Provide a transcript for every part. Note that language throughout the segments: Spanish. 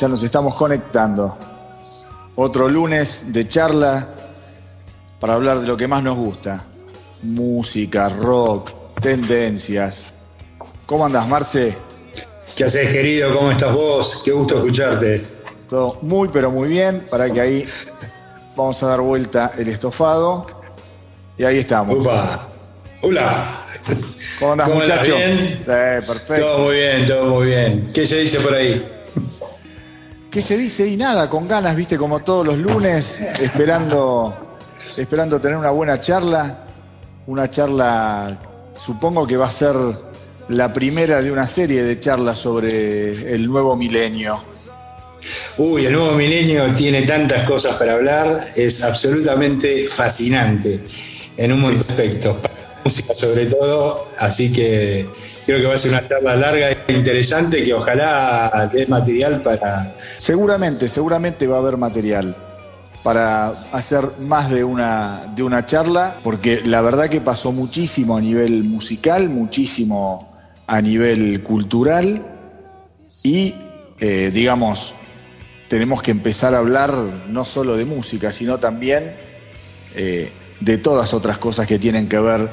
ya nos estamos conectando. Otro lunes de charla para hablar de lo que más nos gusta. Música, rock, tendencias. ¿Cómo andas, Marce? ¿Qué haces, querido? ¿Cómo estás vos? Qué gusto escucharte. Todo muy, pero muy bien. Para que ahí vamos a dar vuelta el estofado. Y ahí estamos. Upa. Hola. ¿Cómo andas, muchacho? Bien? Sí, perfecto. Todo muy bien, todo muy bien. ¿Qué se dice por ahí? ¿Qué se dice? Y nada, con ganas, viste, como todos los lunes, esperando, esperando tener una buena charla. Una charla, supongo que va a ser la primera de una serie de charlas sobre el nuevo milenio. Uy, el nuevo milenio tiene tantas cosas para hablar, es absolutamente fascinante en un montón de aspectos, música sobre todo, así que creo que va a ser una charla larga e interesante que ojalá dé material para... Seguramente, seguramente va a haber material para hacer más de una, de una charla, porque la verdad que pasó muchísimo a nivel musical, muchísimo a nivel cultural y, eh, digamos, tenemos que empezar a hablar no solo de música, sino también eh, de todas otras cosas que tienen que ver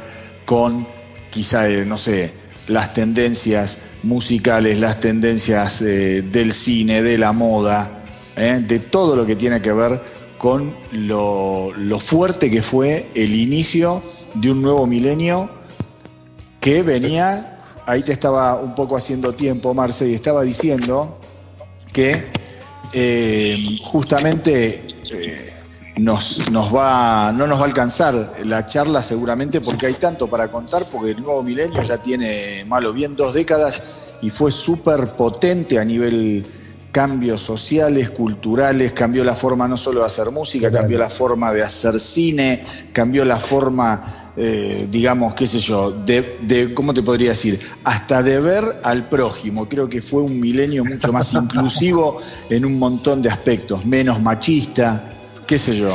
con quizá, eh, no sé, las tendencias musicales, las tendencias eh, del cine, de la moda, de todo lo que tiene que ver con lo, fuerte que fue el inicio de un nuevo milenio que venía, ahí te estaba un poco haciendo tiempo, Marce, y estaba diciendo que eh, justamente eh, nos, nos va, no nos va a alcanzar la charla seguramente porque hay tanto para contar, porque el nuevo milenio ya tiene, malo bien, dos décadas y fue súper potente a nivel cambios sociales, culturales, cambió la forma no solo de hacer música, cambió la forma de hacer cine, cambió la forma eh, digamos, qué sé yo, de, de, ¿cómo te podría decir? Hasta de ver al prójimo. Creo que fue un milenio mucho más inclusivo en un montón de aspectos, menos machista, qué sé yo.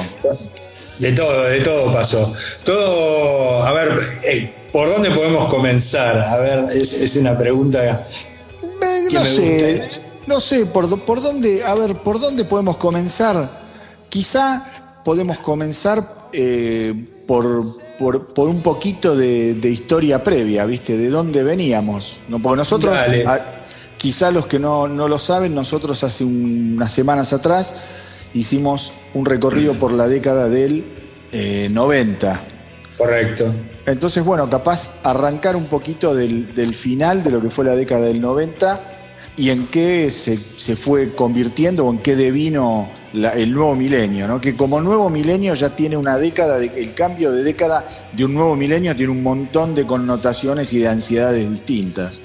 De todo, de todo pasó. Todo, a ver, eh, ¿por dónde podemos comenzar? A ver, es, es una pregunta. Eh, no sé, no sé, por, por dónde, a ver, ¿por dónde podemos comenzar? Quizá podemos comenzar eh, por, por, por, un poquito de, de, historia previa, ¿viste? De dónde veníamos. ¿no? Porque nosotros, a, quizá los que no, no, lo saben, nosotros hace un, unas semanas atrás hicimos un recorrido por la década del eh, 90. Correcto. Entonces, bueno, capaz arrancar un poquito del, del, final de lo que fue la década del 90 y en qué se, se fue convirtiendo o en qué devino la, el nuevo milenio, ¿no? que como nuevo milenio ya tiene una década, de, el cambio de década de un nuevo milenio tiene un montón de connotaciones y de ansiedades distintas.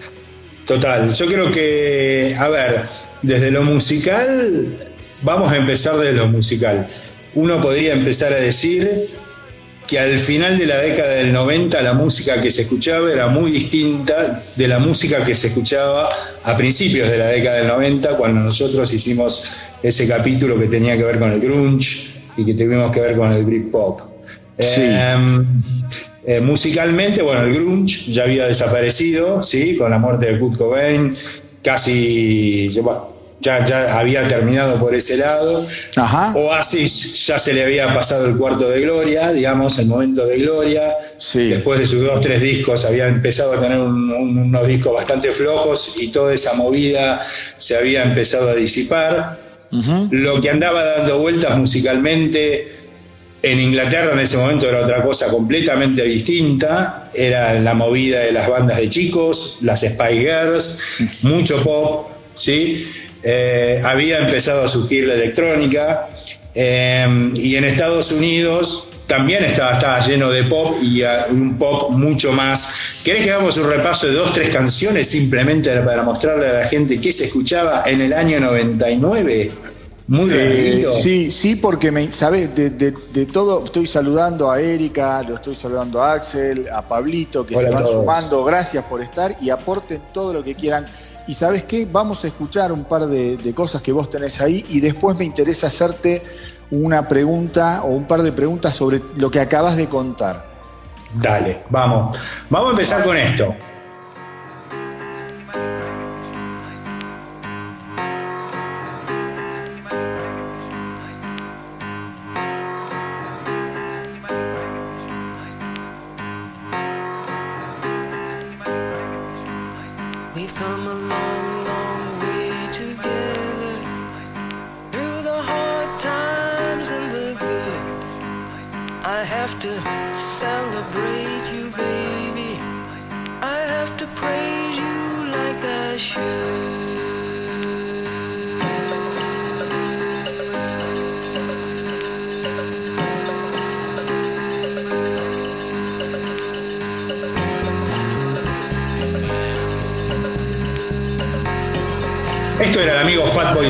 Total, yo creo que, a ver, desde lo musical, vamos a empezar desde lo musical. Uno podría empezar a decir que al final de la década del 90 la música que se escuchaba era muy distinta de la música que se escuchaba a principios de la década del 90, cuando nosotros hicimos ese capítulo que tenía que ver con el grunge y que tuvimos que ver con el Britpop. Sí. Eh, eh, musicalmente, bueno, el grunge ya había desaparecido, ¿sí? Con la muerte de Kurt Cobain, casi ya, ya había terminado por ese lado. Ajá. Oasis ya se le había pasado el cuarto de gloria, digamos, el momento de gloria. Sí. Después de sus dos, tres discos, había empezado a tener un, un, unos discos bastante flojos y toda esa movida se había empezado a disipar. Uh -huh. Lo que andaba dando vueltas musicalmente en Inglaterra en ese momento era otra cosa completamente distinta, era la movida de las bandas de chicos, las Spy Girls, mucho pop, ¿sí? Eh, había empezado a surgir la electrónica eh, y en Estados Unidos también estaba, estaba lleno de pop y un pop mucho más. ¿Querés que hagamos un repaso de dos, tres canciones simplemente para mostrarle a la gente qué se escuchaba en el año 99? Muy eh, sí, sí, porque me, sabes, de, de, de, todo, estoy saludando a Erika, lo estoy saludando a Axel, a Pablito, que Hola se van sumando, gracias por estar y aporten todo lo que quieran. Y sabes qué, vamos a escuchar un par de, de cosas que vos tenés ahí y después me interesa hacerte una pregunta o un par de preguntas sobre lo que acabas de contar. Dale, vamos. Vamos a empezar con esto. Esto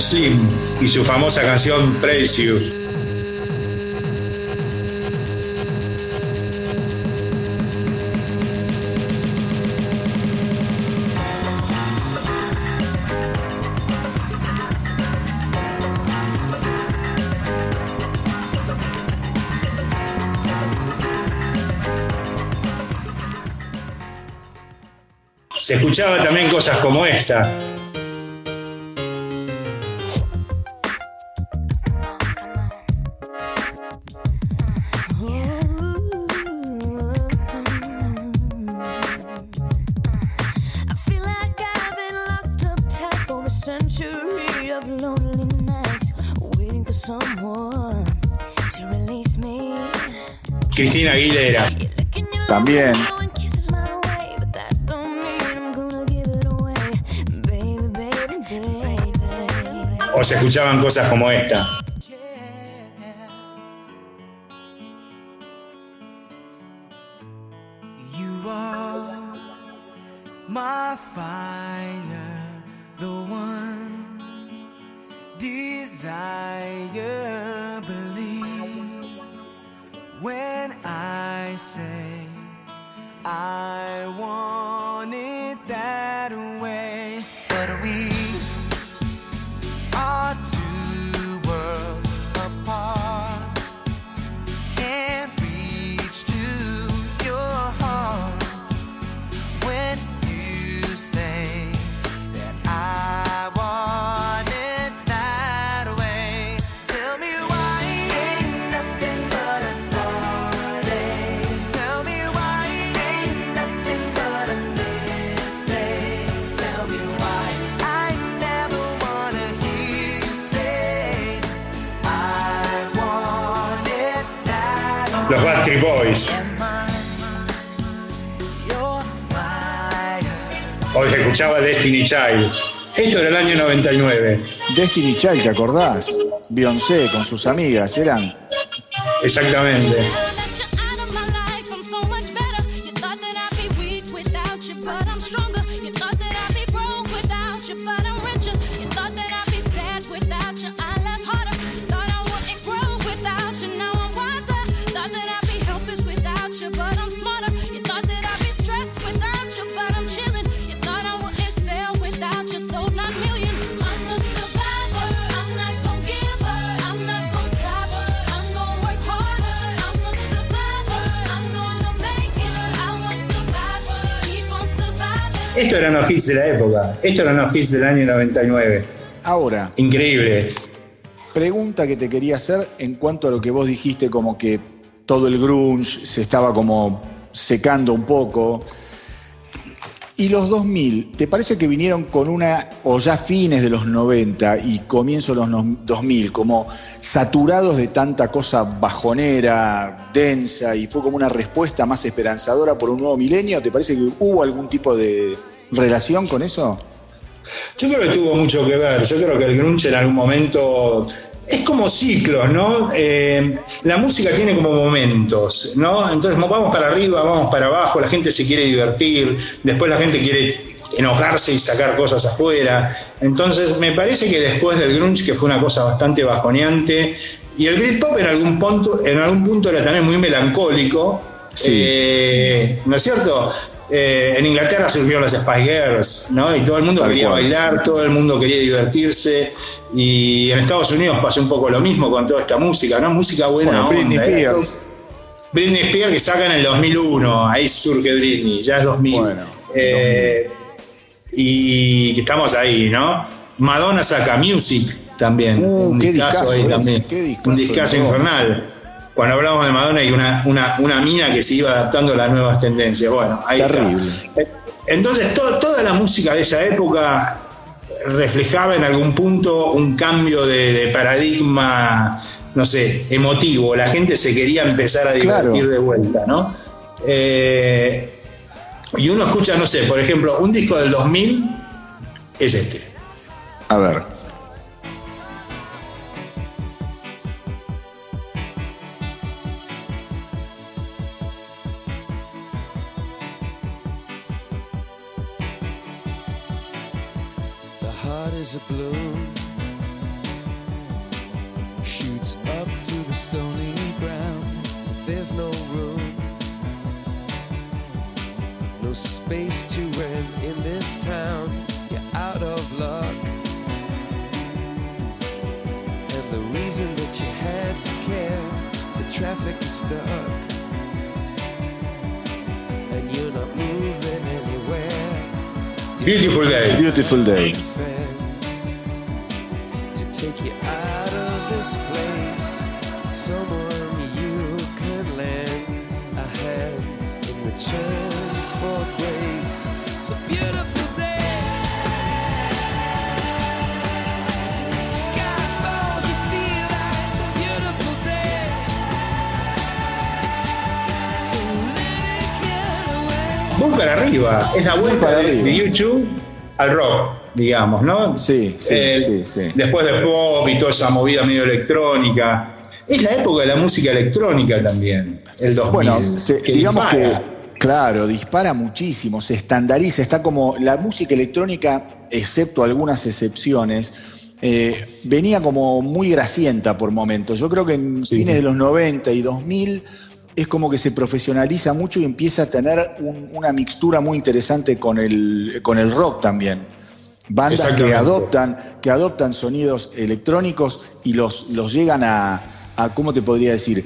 Slim y su famosa canción Precious. Se escuchaba también cosas como esta. También. O se escuchaban cosas como esta. Hoy se escuchaba Destiny Child. Esto era el año 99. Destiny Child, ¿te acordás? Beyoncé con sus amigas, eran. Exactamente. Hits de la época. Esto eran los hits del año 99. Ahora. Increíble. Pregunta que te quería hacer en cuanto a lo que vos dijiste, como que todo el grunge se estaba como secando un poco. Y los 2000, ¿te parece que vinieron con una, o ya fines de los 90 y comienzo de los 2000, como saturados de tanta cosa bajonera, densa, y fue como una respuesta más esperanzadora por un nuevo milenio? ¿Te parece que hubo algún tipo de relación con eso? Yo creo que tuvo mucho que ver. Yo creo que el grunge en algún momento es como ciclos, ¿no? Eh, la música tiene como momentos, ¿no? Entonces vamos para arriba, vamos para abajo, la gente se quiere divertir, después la gente quiere enojarse y sacar cosas afuera. Entonces me parece que después del grunge, que fue una cosa bastante bajoneante, y el Britpop en algún punto, en algún punto era también muy melancólico, eh, ¿no es cierto? Eh, en Inglaterra surgieron las Spice Girls, ¿no? Y todo el mundo quería bailar, todo el mundo quería divertirse. Y en Estados Unidos pasó un poco lo mismo con toda esta música, ¿no? Música buena bueno, Britney ¿eh? Spears. Britney Spears que saca en el 2001, ahí surge Britney, ya es 2000. Bueno, eh, y que estamos ahí, ¿no? Madonna saca Music también, uh, un discazo ahí también, un discazo infernal cuando hablamos de Madonna hay una, una, mina que se iba adaptando a las nuevas tendencias. Bueno, ahí Terrible. Entonces, toda la música de esa época reflejaba en algún punto un cambio de, paradigma, no sé, emotivo. La gente se quería empezar a divertir de vuelta, ¿no? Eh, y uno escucha, no sé, por ejemplo, un disco del 2000 es este. A ver. Beautiful day. Beautiful day. para arriba. Es la vuelta de, YouTube al rock, digamos, ¿no? Sí, sí, eh, sí, Después de pop y toda esa movida medio electrónica. Es la época de la música electrónica también, el 2000. Bueno, digamos que, claro, dispara muchísimo, se estandariza, está como la música electrónica, excepto algunas excepciones, eh, venía como muy grasienta por momentos. Yo creo que en fines de los 90 y 2000 es como que se profesionaliza mucho y empieza a tener una mixtura muy interesante con el, con el rock también. Bandas que adoptan, que adoptan sonidos electrónicos y los, los llegan a, ¿cómo te podría decir?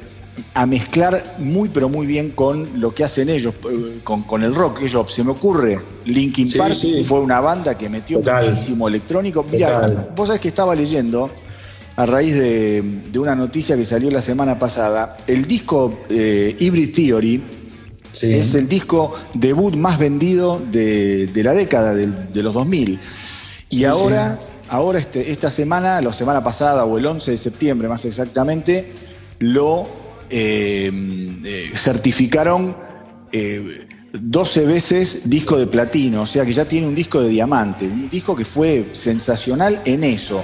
A mezclar muy pero muy bien con lo que hacen ellos, eh, con, el rock. Ellos, se me ocurre, Linkin Park fue una banda que metió muchísimo electrónico. Mira, vos sabés que estaba leyendo a raíz de, una noticia que salió la semana pasada. El disco eh, Hybrid Theory es el disco debut más vendido de, la década de, los 2000. Y ahora, ahora este, esta semana, la semana pasada o el 11 de septiembre más exactamente, lo eh, eh, certificaron 12 veces disco de platino, o sea que ya tiene un disco de diamante, un disco que fue sensacional en eso.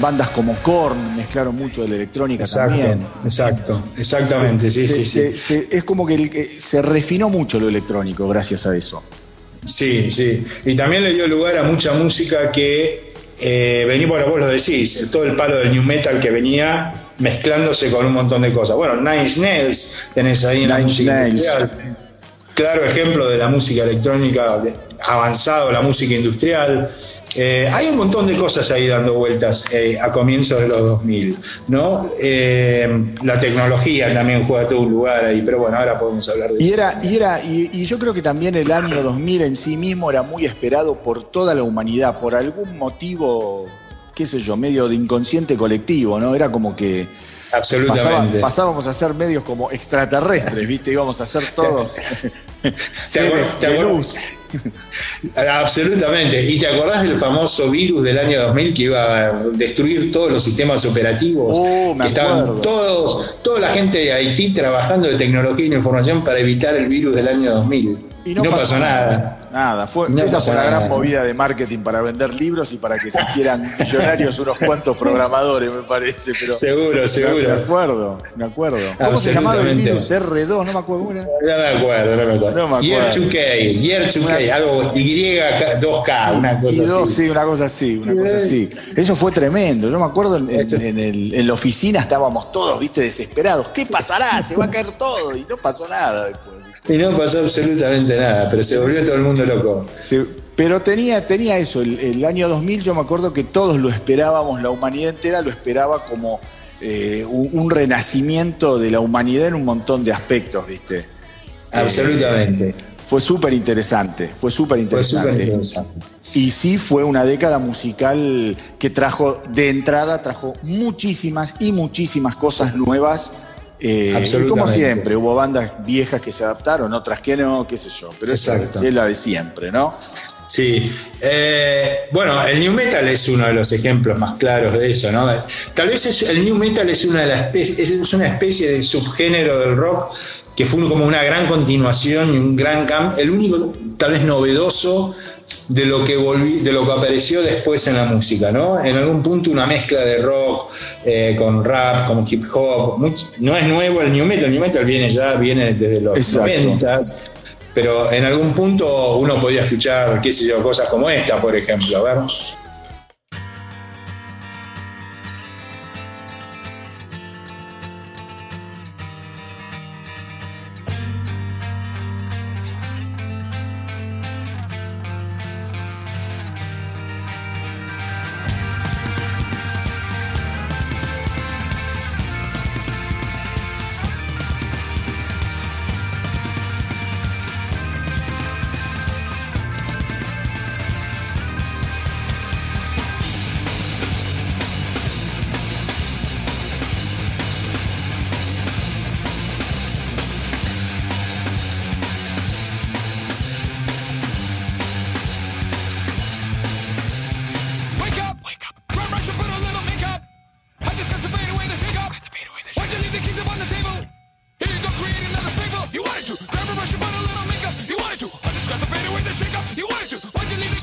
Bandas como Korn mezclaron mucho de la electrónica también. Exacto, exactamente, sí, sí, sí. es como que se refinó mucho lo electrónico gracias a eso. Sí, sí. Y también le dio lugar a mucha música que eh, venía, bueno, vos lo decís, todo el palo del new metal que venía mezclándose con un montón de cosas. Bueno, Nine Nails tenés ahí en la música Claro ejemplo de la música electrónica avanzado, la música industrial. Eh, hay un montón de cosas ahí dando vueltas eh, a comienzos de los 2000, ¿no? Eh, la tecnología también juega todo un lugar ahí, pero bueno, ahora podemos hablar de y eso. Era, y, era, y, yo creo que también el año 2000 en sí mismo era muy esperado por toda la humanidad, por algún motivo, qué sé yo, medio de inconsciente colectivo, ¿no? Era como que Absolutamente. pasábamos a ser medios como extraterrestres, ¿viste? Íbamos a ser todos de luz. Absolutamente. ¿Y te acordás del famoso virus del año 2000 que iba a destruir todos los sistemas operativos? Oh, que estaban todos, toda la gente de Haití trabajando de tecnología y información para evitar el virus del año 2000. Y no, pasó, nada. Nada, fue, esa fue una gran movida de marketing para vender libros y para que se hicieran millonarios unos cuantos programadores, me parece. Pero seguro, seguro. Me acuerdo, me acuerdo. ¿Cómo se llamaba el virus? R2, no me acuerdo. No me acuerdo, no me acuerdo. No me Year 2K, Year 2K, algo Y2K, una cosa así. Sí, una cosa así, una cosa así. Eso fue tremendo. Yo me acuerdo en, en, el, en la oficina estábamos todos, viste, desesperados. ¿Qué pasará? Se va a caer todo. Y no pasó nada después. Y no pasó absolutamente nada, pero se volvió todo el mundo loco. pero tenía, tenía eso, el, año 2000 yo me acuerdo que todos lo esperábamos, la humanidad entera lo esperaba como eh, un, renacimiento de la humanidad en un montón de aspectos, ¿viste? Absolutamente. Eh, fue súper interesante, fue súper interesante. Y sí fue una década musical que trajo, de entrada, trajo muchísimas y muchísimas cosas nuevas eh, como siempre, hubo bandas viejas que se adaptaron, otras que no, qué sé yo, pero esa es la de siempre, ¿no? Sí. Eh, bueno, el New Metal es uno de los ejemplos más claros de eso, ¿no? Tal vez el New Metal es una, de las es una especie de subgénero del rock que fue como una gran continuación y un gran cambio, el único tal vez novedoso de lo que de lo que apareció después en la música, ¿no? En algún punto una mezcla de rock eh, con rap, con hip hop. no es nuevo el new metal, el new metal viene ya, viene desde los 90 pero en algún punto uno podía escuchar, qué sé yo, cosas como esta, por ejemplo, a ver.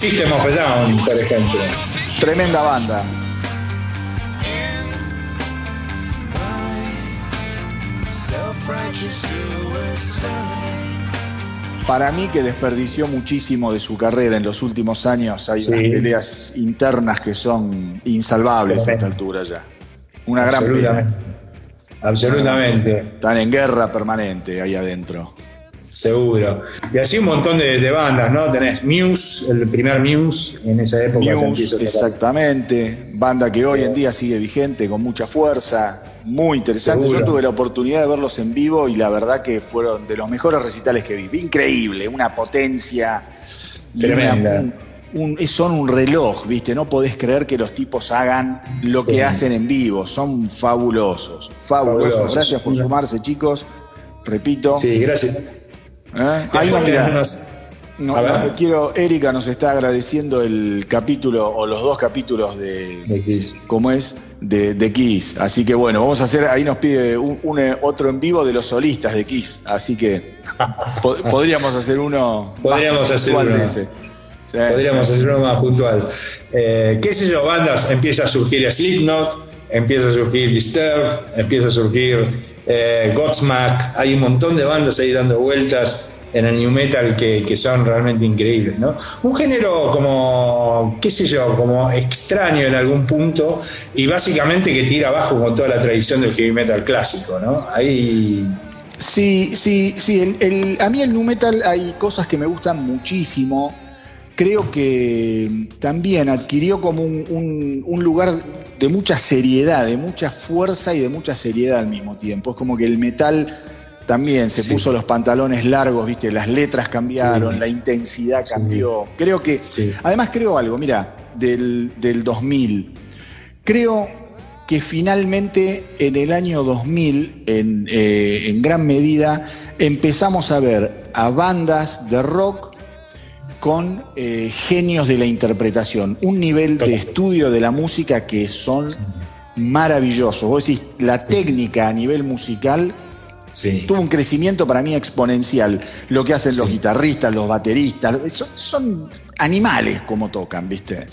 System of a Down, por ejemplo. Tremenda banda. Para mí que desperdició muchísimo de su carrera en los últimos años. Hay peleas internas que son insalvables a esta altura ya. Una gran pena. Absolutamente. Están en guerra permanente ahí adentro. Seguro. Y así un montón de, bandas, ¿no? Tenés Muse, el primer Muse en esa época. Muse, exactamente. Banda que hoy en día sigue vigente con mucha fuerza. Muy interesante. Yo tuve la oportunidad de verlos en vivo y la verdad que fueron de los mejores recitales que vi. Increíble, una potencia. Tremenda. son un reloj, ¿viste? No podés creer que los tipos hagan lo que hacen en vivo. Son fabulosos. Fabulosos. Gracias por sumarse, chicos. Repito. Sí, gracias. ¿Eh? Ahí no, quiero, Erika nos está agradeciendo el capítulo o los dos capítulos de, Kiss. ¿Cómo es? De, Kiss. Así que bueno, vamos a hacer, ahí nos pide un, otro en vivo de los solistas de Kiss. Así que podríamos hacer uno. Podríamos hacer uno. Podríamos hacer uno más puntual. Eh, ¿Qué sé yo? Bandas, empieza a surgir Slipknot, empieza a surgir Disturb, empieza a surgir eh, Godsmack, hay un montón de bandas ahí dando vueltas en el new metal que, son realmente increíbles, ¿no? Un género como, qué sé yo, como extraño en algún punto y básicamente que tira abajo con toda la tradición del heavy metal clásico, ¿no? Ahí... Sí, sí, sí, a mí el new metal hay cosas que me gustan muchísimo, creo que también adquirió como un, un, lugar de mucha seriedad, de mucha fuerza y de mucha seriedad al mismo tiempo. Es como que el metal también se puso los pantalones largos, viste, las letras cambiaron, la intensidad cambió. Creo que, además creo algo, mira, del, del 2000, creo que finalmente en el año 2000, en, eh, en gran medida, empezamos a ver a bandas de rock con eh, genios de la interpretación, un nivel de estudio de la música que son maravillosos. Vos decís, la técnica a nivel musical tuvo un crecimiento para mí exponencial. Lo que hacen los guitarristas, los bateristas, son animales como tocan, ¿viste?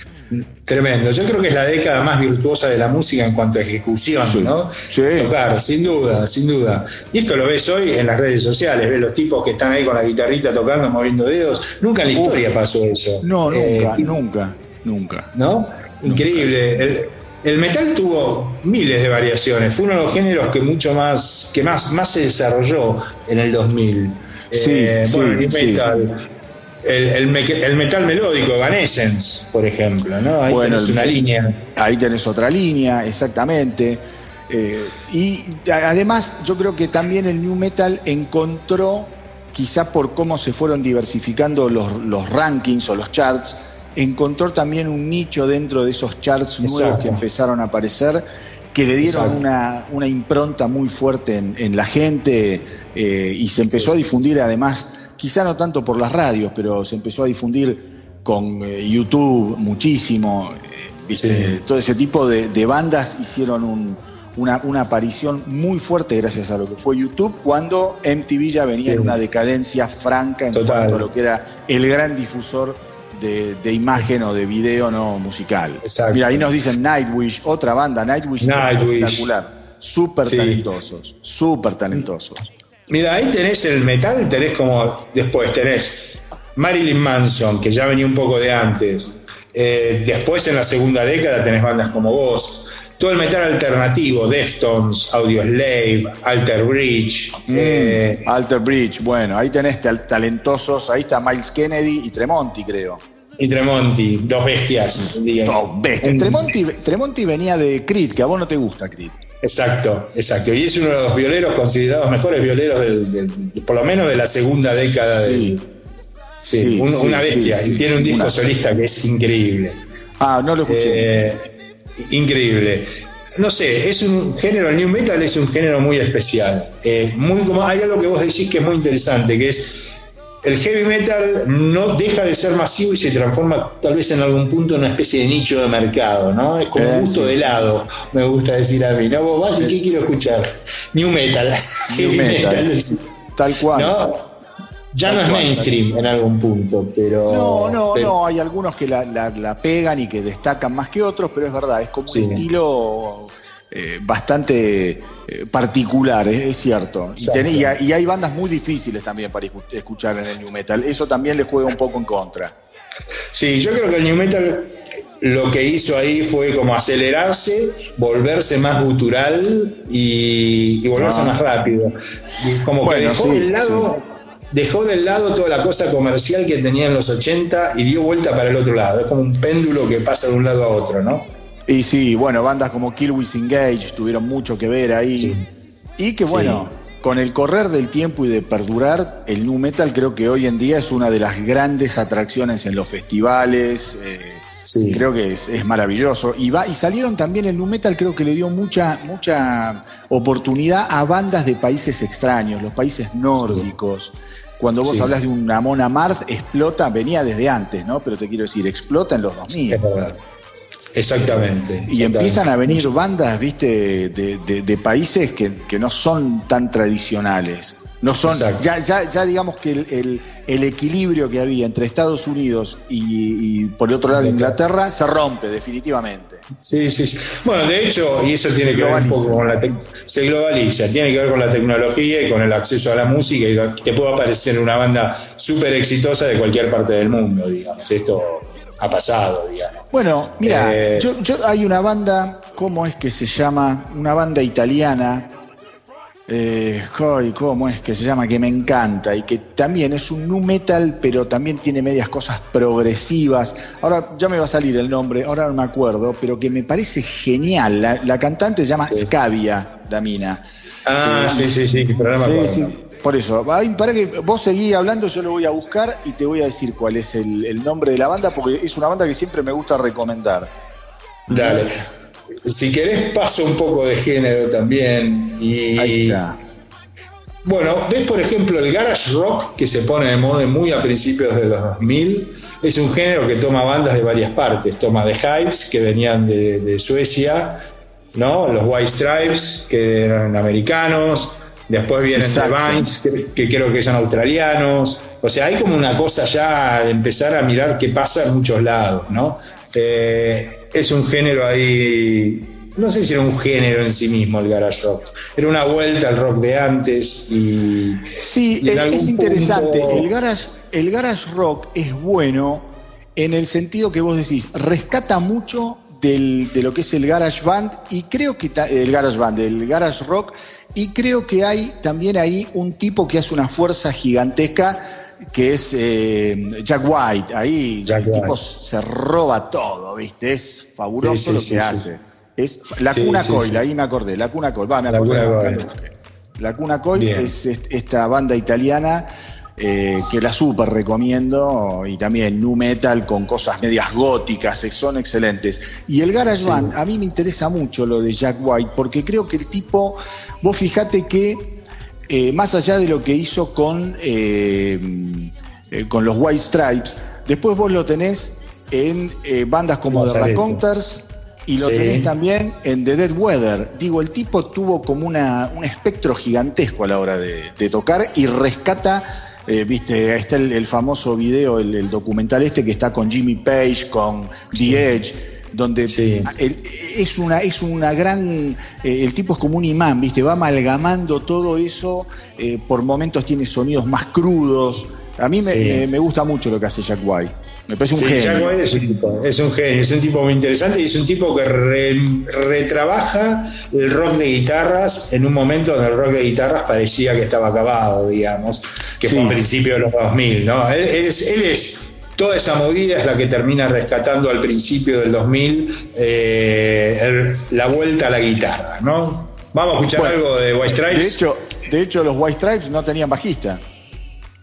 Tremendo. Yo creo que es la década más virtuosa de la música en cuanto a ejecución, ¿no? Sí. Tocar, sin duda, sin duda. Y esto lo ves hoy en las redes sociales, ves los tipos que están ahí con la guitarrita tocando, moviendo dedos. Nunca en la historia pasó eso. No, eh, nunca, nunca, nunca. ¿No? Increíble. El, metal tuvo miles de variaciones. Fue uno de los géneros que mucho más, que más, más se desarrolló en el 2000. Sí, eh, sí, metal el, metal melódico, Evanescence, por ejemplo, ¿no? Ahí tenés una línea. Ahí tenés otra línea, exactamente. Eh, y además, yo creo que también el New Metal encontró, quizá por cómo se fueron diversificando los, rankings o los charts, encontró también un nicho dentro de esos charts nuevos que empezaron a aparecer, que le dieron una, impronta muy fuerte en, la gente eh, y se empezó a difundir además quizá no tanto por las radios, pero se empezó a difundir con eh, YouTube muchísimo. Eh, todo ese tipo de, bandas hicieron una, aparición muy fuerte gracias a lo que fue YouTube, cuando MTV ya venía en una decadencia franca en cuanto a lo que era el gran difusor de, imagen o de video no musical. Mira, ahí nos dicen Nightwish, otra banda, Nightwish, Nightwish. espectacular. Súper talentosos, súper talentosos. Mira, ahí tenés el metal, tenés como. Después tenés Marilyn Manson, que ya venía un poco de antes. Eh, después, en la segunda década, tenés bandas como vos. Todo el metal alternativo, Deftones, Audioslave, Alter Bridge. Mm, eh, Alter Bridge, bueno, ahí tenés talentosos. Ahí está Miles Kennedy y Tremonti, creo. Y Tremonti, dos bestias. Dos bestias. Tremonti, Tremonti venía de Creed, que a vos no te gusta Creed. Exacto, exacto. Y es uno de los violeros considerados mejores violeros, del, por lo menos de la segunda década. Sí, sí, una bestia. y tiene un disco solista que es increíble. Ah, no lo escuché. Eh, increíble. No sé, es un género, el new metal es un género muy especial. Eh, muy como, hay algo que vos decís que es muy interesante, que es el heavy metal no deja de ser masivo y se transforma tal vez en algún punto en una especie de nicho de mercado, ¿no? Es como un gusto de helado, me gusta decir a mí, ¿no? Vos vas y ¿qué quiero escuchar? New metal. New metal. Tal cual. Ya no es mainstream en algún punto, pero. No, no, no. Hay algunos que la, pegan y que destacan más que otros, pero es verdad, es como un estilo eh, bastante eh, particular, es cierto. Y, hay bandas muy difíciles también para escuchar en el New Metal. Eso también le juega un poco en contra. Sí, yo creo que el New Metal lo que hizo ahí fue como acelerarse, volverse más gutural y, volverse ah. más rápido. como que dejó del lado. Dejó del lado toda la cosa comercial que tenía en los 80 y dio vuelta para el otro lado. Es como un péndulo que pasa de un lado a otro, ¿no? Y sí, bueno, bandas como Kill With Engage tuvieron mucho que ver ahí. Y que bueno, con el correr del tiempo y de perdurar, el nu metal creo que hoy en día es una de las grandes atracciones en los festivales. Eh, creo que es, maravilloso. Y, va, y salieron también el nu metal, creo que le dio mucha, mucha oportunidad a bandas de países extraños, los países nórdicos. Cuando vos hablas de un Amon Amarth, explota, venía desde antes, ¿no? Pero te quiero decir, explota en los 2000. Exactamente, Y empiezan a venir bandas, viste, de, países que, no son tan tradicionales. No son, ya, ya, ya digamos que el, equilibrio que había entre Estados Unidos y, por el otro lado Inglaterra se rompe definitivamente. Sí, sí, sí. Bueno, de hecho, y eso tiene que ver un poco con la se globaliza, tiene que ver con la tecnología y con el acceso a la música y te puede aparecer una banda súper exitosa de cualquier parte del mundo, digamos. Esto ha pasado, digamos. Bueno, mira, eh, yo, hay una banda, ¿cómo es que se llama? Una banda italiana. Eh, ¿Cómo es que se llama? Que me encanta y que también es un nu metal, pero también tiene medias cosas progresivas. Ahora ya me va a salir el nombre, ahora no me acuerdo, pero que me parece genial. La, cantante se llama Scavia, Damina. Ah, eh, sí, sí, sí, programa sí, sí. Por eso, para que vos seguís hablando, yo lo voy a buscar y te voy a decir cuál es el, nombre de la banda, porque es una banda que siempre me gusta recomendar. Dale. si querés paso un poco de género también. Y, Ahí está. Bueno, ves por ejemplo el garage rock que se pone de moda muy a principios de los 2000. Es un género que toma bandas de varias partes. Toma The Hypes, que venían de, de Suecia, ¿no? Los White Stripes, que eran americanos. Después vienen Exacto. The Vines, que, que creo que son australianos. O sea, hay como una cosa ya de empezar a mirar qué pasa en muchos lados, ¿no? Eh, es un género ahí. No sé si era un género en sí mismo el garage rock. Era una vuelta al rock de antes y. Sí, y eh, es interesante. punto- El, garage, el garage rock es bueno en el sentido que vos decís, rescata mucho del- de lo que es el garage band y creo que ta- el garage band, el garage rock y creo que hay también ahí un tipo que hace una fuerza gigantesca que es eh, Jack White. Ahí Jack el tipo White. se roba todo, ¿viste? Es fabuloso Sí, sí, lo que sí. hace. Es la cuna Coil, ahí me acordé, la cuna Coil. Va, me La acordé Cuna de Coil. La Cuna Coil es est- esta banda italiana eh, que la súper recomiendo y también nu metal con cosas medias góticas, son excelentes. Y el Garage Sí. Band, a mí me interesa mucho lo de Jack White porque creo que el tipo, vos fijate que eh, más allá de lo que hizo con, eh, con los White Stripes, después vos lo tenés en bandas como The Lazareto. Raconteurs y lo Sí. tenés también en The Dead Weather. Digo, el tipo tuvo como una, un espectro gigantesco a la hora de, de tocar y rescata, eh, viste, ahí está el, el famoso video, el, el documental este que está con Jimmy Page, con The Edge, donde Sí. el- es, una, es una gran... eh, el tipo es como un imán, viste, va amalgamando todo eso, eh, por momentos tiene sonidos más crudos. A mí me, Sí. me- me gusta mucho lo que hace Jack White. Me parece un Sí, genio. Es un, tipo, es un genio, es un tipo muy interesante y es un tipo que re- retrabaja el rock de guitarras en un momento donde el rock de guitarras parecía que estaba acabado, digamos, que Sí. fue a principios de los 2000, ¿no? Él, él es, él es- toda esa movida es la que termina rescatando al principio del 2000 eh, el- la vuelta a la guitarra, ¿no? Vamos a escuchar Bueno, algo de White Stripes. De hecho, de hecho, los White Stripes no tenían bajista.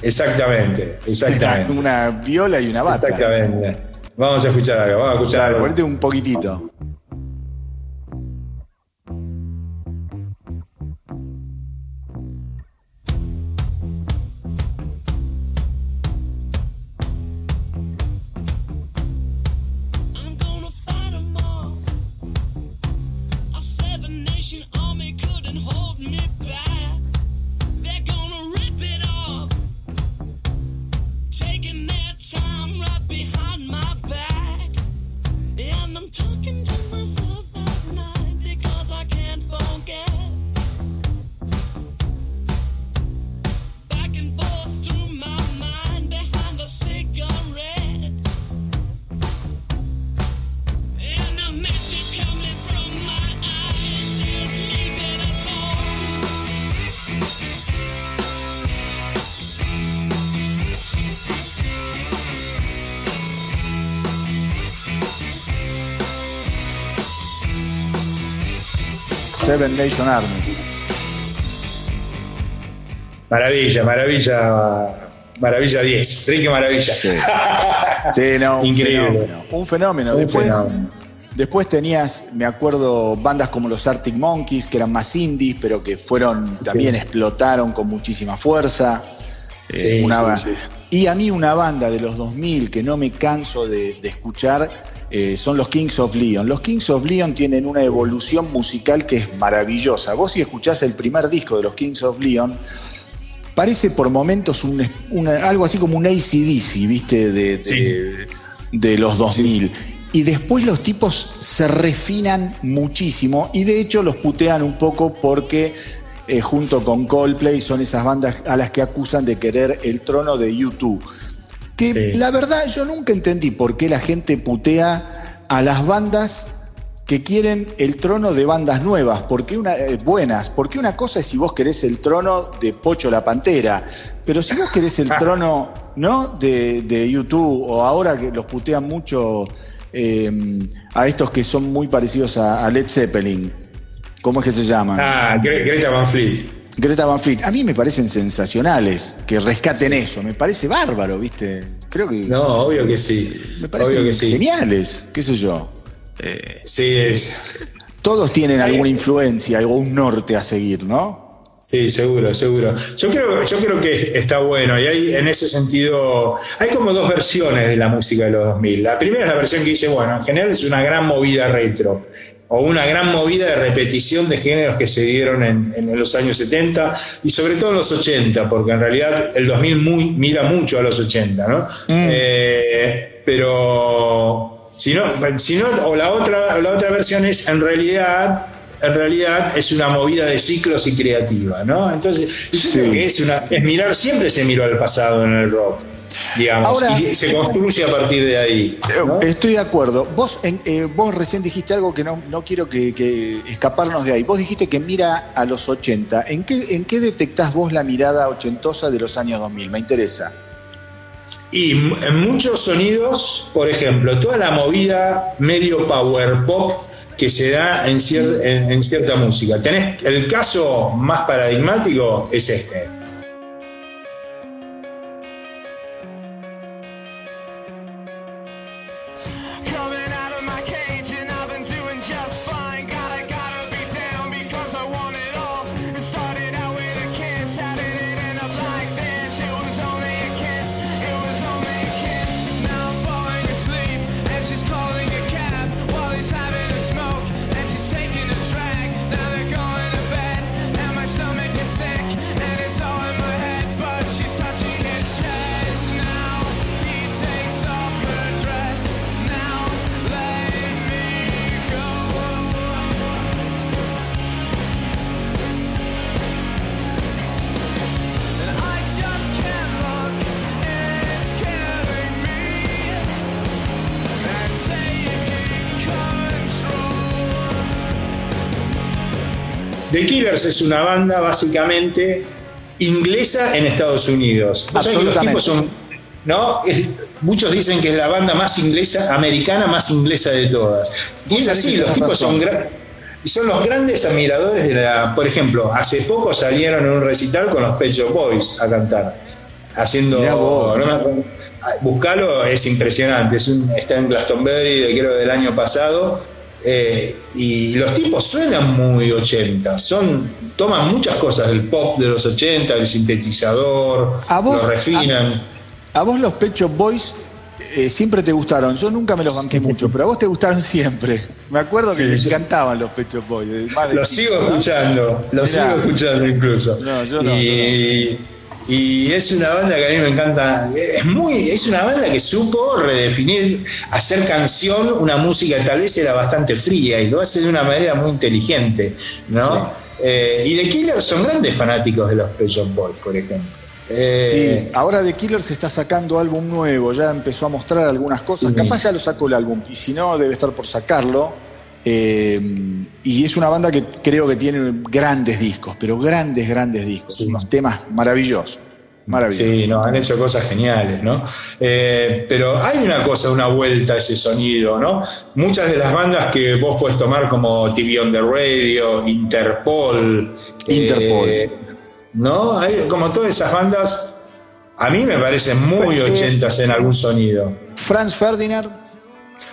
Exactamente, exactamente. Una viola y una bata. Exactamente. Vamos a escuchar algo, vamos a escuchar algo. ponete un poquitito. Seven Nation Army. Maravilla, maravilla, maravilla 10. Rique Maravilla. Sí, no, un Increíble. fenómeno. Un fenómeno. Un después, fenómeno. después tenías, me acuerdo, bandas como los Arctic Monkeys, que eran más indies, pero que fueron, también Sí. explotaron con muchísima fuerza. Eh, Sí, una sí, ba- sí. Y a mí una banda de los 2000 que no me canso de, de escuchar eh, son los Kings of Leon. Los Kings of Leon tienen una evolución musical que es maravillosa. Vos si escuchás el primer disco de los Kings of Leon, parece por momentos un, una- algo así como un ACDC, ¿viste? De, de, Sí. de los 2000. Y después los tipos se refinan muchísimo y de hecho los putean un poco porque eh, junto con Coldplay son esas bandas a las que acusan de querer el trono de YouTube. Que Sí. la verdad yo nunca entendí por qué la gente putea a las bandas que quieren el trono de bandas nuevas, porque una, eh, buenas, porque una cosa es si vos querés el trono de Pocho la Pantera, pero si vos querés el trono, ¿no? De, de YouTube, o ahora que los putean mucho eh, a estos que son muy parecidos a, a Led Zeppelin, ¿cómo es que se llaman? Ah, Gre- Greta Van Fleet. Greta Van Fleet, a mí me parecen sensacionales que rescaten eso, me parece bárbaro, ¿viste? Creo que No, obvio que sí. me parecen Obvio que sí. geniales, qué sé yo. Sí, es- Todos tienen alguna influencia o un norte a seguir, ¿no? Sí, seguro, seguro. Yo creo, yo creo que está bueno y hay en ese sentido, hay como dos versiones de la música de los 2000. La primera es la versión que dice, bueno, en general es una gran movida retro o una gran movida de repetición de géneros que se dieron en, en los años 70 y sobre todo en los 80, porque en realidad el 2000 muy, mira mucho a los 80, ¿no? Eh, pero si no, si no, o la otra, la otra versión es en realidad en realidad es una movida de ciclos y creativa, ¿no? Entonces, yo Sí. creo que es una es mirar, siempre se miró al pasado en el rock, digamos, Ahora- y se construye a partir de ahí. ¿no? Eh, Estoy de acuerdo. Vos, en- eh, vos recién dijiste algo que no, no quiero que, que escaparnos de ahí. Vos dijiste que mira a los 80. ¿En qué, ¿En qué detectás vos la mirada ochentosa de los años 2000? Me interesa. Y en muchos sonidos, por ejemplo, toda la movida medio power pop que se da en, cier- en- en cierta música. Tenés el caso más paradigmático es este. The Killers es una banda básicamente inglesa en Estados Unidos. Sabés que los tipos son, ¿no? Es- muchos dicen que es la banda más inglesa, americana más inglesa de todas. Y es así, los tipos son, razón. son los grandes admiradores de la. Por ejemplo, hace poco salieron en un recital con los Pet Shop Boys a cantar, haciendo. Vos. no Buscalo, es impresionante. Es un, está en Glastonbury, creo del año pasado. Eh, y los tipos suenan muy 80. Son, toman muchas cosas del pop de los 80, el sintetizador, ¿A vos- lo refinan. A vos los Pet Shop Boys eh, siempre te gustaron. Yo nunca me los banqué mucho, pero a vos te gustaron siempre. Me acuerdo que Sí, yo- encantaban los Pet Shop Boys. más de Los sigo escuchando, los Mirá. sigo escuchando incluso. No, yo no, y, y es una banda que a mí me encanta. Es muy, es una banda que supo redefinir, hacer canción, una música que tal vez era bastante fría y lo hace de una manera muy inteligente, ¿no? Eh, y The Killers son grandes fanáticos de los Shop Boys, por ejemplo. Eh, Sí, ahora The Killer se está sacando álbum nuevo, ya empezó a mostrar algunas cosas. Sí. Capaz ya lo sacó el álbum, y si no, debe estar por sacarlo. Eh, y es una banda que creo que tiene grandes discos, pero grandes, grandes discos. Sí. Unos temas maravillosos. Maravillosos. Sí, no, han hecho cosas geniales, ¿no? Eh, pero hay una cosa, una vuelta a ese sonido, ¿no? Muchas de las bandas que vos puedes tomar como TV on the Radio, Interpol, Interpol. eh, ¿no? Hay como todas esas bandas, a mí me parecen muy ochentas en algún sonido. Franz Ferdinand,